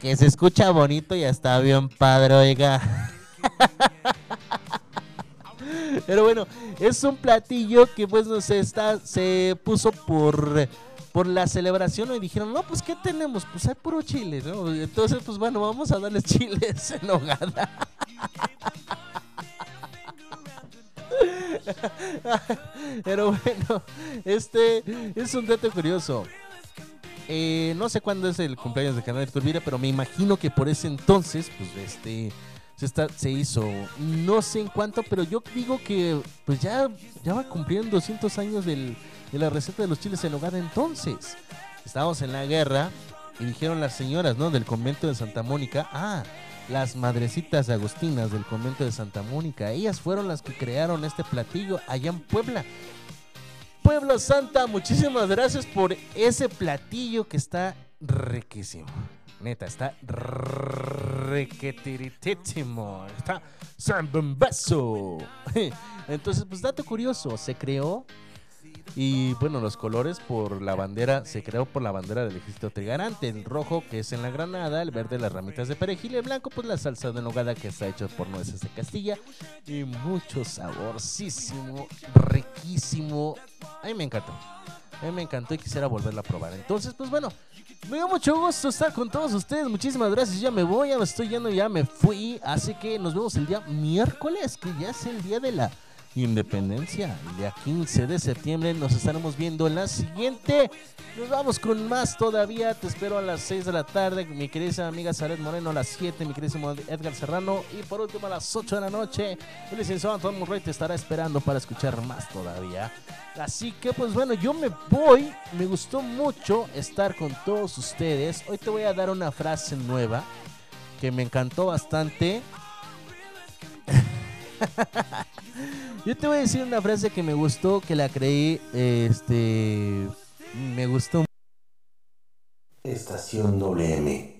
Que se escucha bonito y está bien padre, oiga. [LAUGHS] Pero bueno, es un platillo que pues no sé, está, se puso por, por la celebración y dijeron, no, pues ¿qué tenemos? Pues hay puro chile, ¿no? Entonces, pues bueno, vamos a darles [LAUGHS] chiles en hogada. [LAUGHS] Pero bueno, este es un dato curioso. Eh, no sé cuándo es el cumpleaños de Canal de Turbira, pero me imagino que por ese entonces, pues este se, está, se hizo. No sé en cuánto, pero yo digo que pues ya, ya va cumpliendo 200 años de la receta de los chiles en hogar entonces. Estábamos en la guerra y dijeron las señoras, ¿no? Del convento de Santa Mónica, ah, las madrecitas agustinas del convento de Santa Mónica. Ellas fueron las que crearon este platillo allá en Puebla. Pueblo Santa, muchísimas gracias por ese platillo que está riquísimo. Neta, está requetiritísimo. Está zambombazo. [LAUGHS] Entonces, pues dato curioso, se creó y bueno, los colores por la bandera, se creó por la bandera del ejército trigarante. El rojo que es en la granada, el verde las ramitas de perejil, el blanco pues la salsa de nogada que está hecha por nueces de Castilla. Y mucho saborcísimo, riquísimo. A mí me encantó. A mí me encantó y quisiera volverla a probar. Entonces, pues bueno, me dio mucho gusto estar con todos ustedes. Muchísimas gracias. Ya me voy, ya me estoy yendo, ya me fui. Así que nos vemos el día miércoles, que ya es el día de la Independencia. El día 15 de septiembre nos estaremos viendo en la siguiente. Nos vamos con más todavía. Te espero a las 6 de la tarde. Mi querida amiga Saret Moreno a las 7. Mi queridísimo Edgar Serrano. Y por último a las 8 de la noche. El licenciado Antonio Murray te estará esperando para escuchar más todavía. Así que pues bueno, yo me voy. Me gustó mucho estar con todos ustedes. Hoy te voy a dar una frase nueva que me encantó bastante. [LAUGHS] [LAUGHS] Yo te voy a decir una frase que me gustó, que la creí, este, me gustó. Estación WM.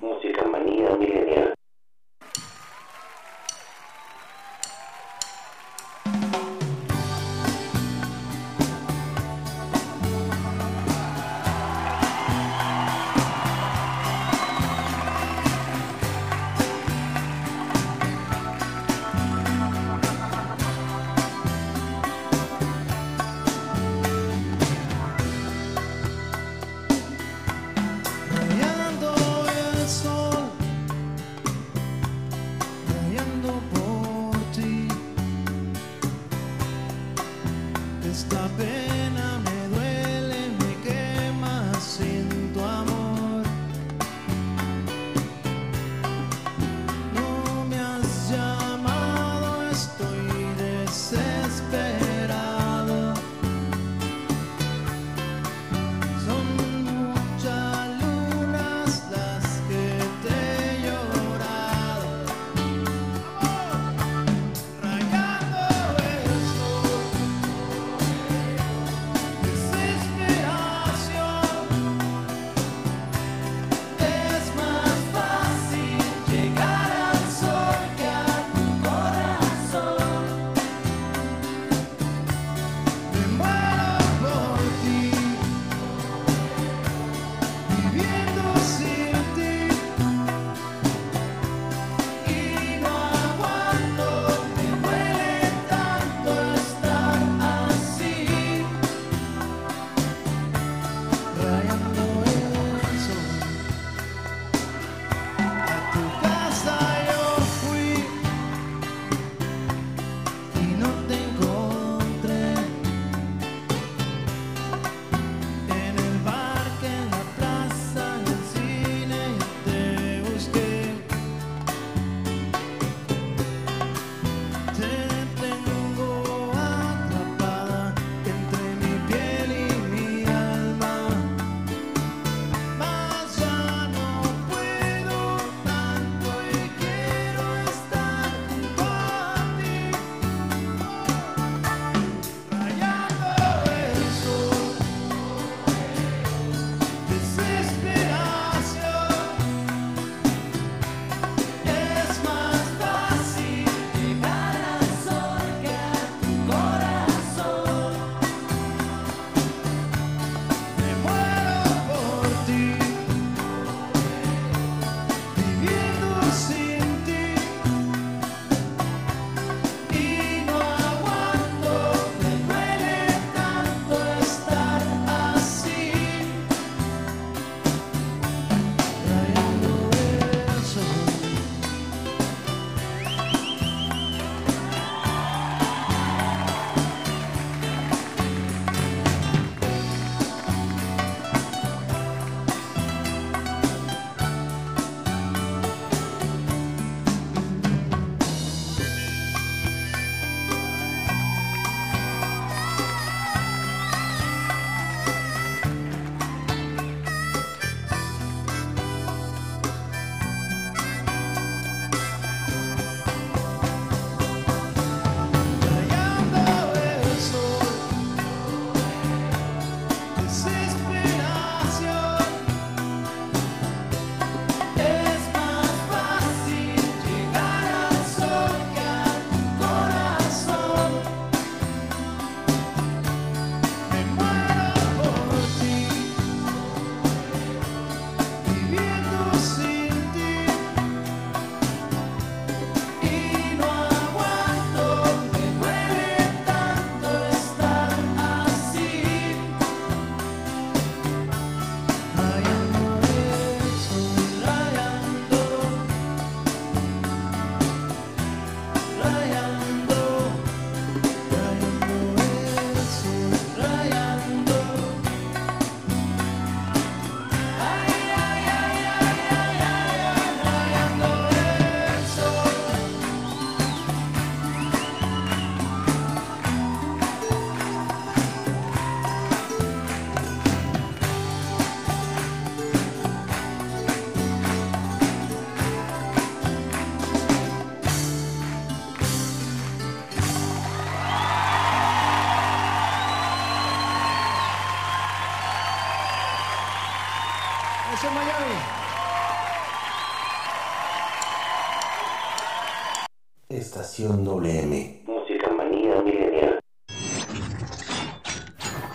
Estación WM. Música manía milenial.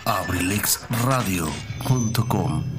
Abrilexradio.com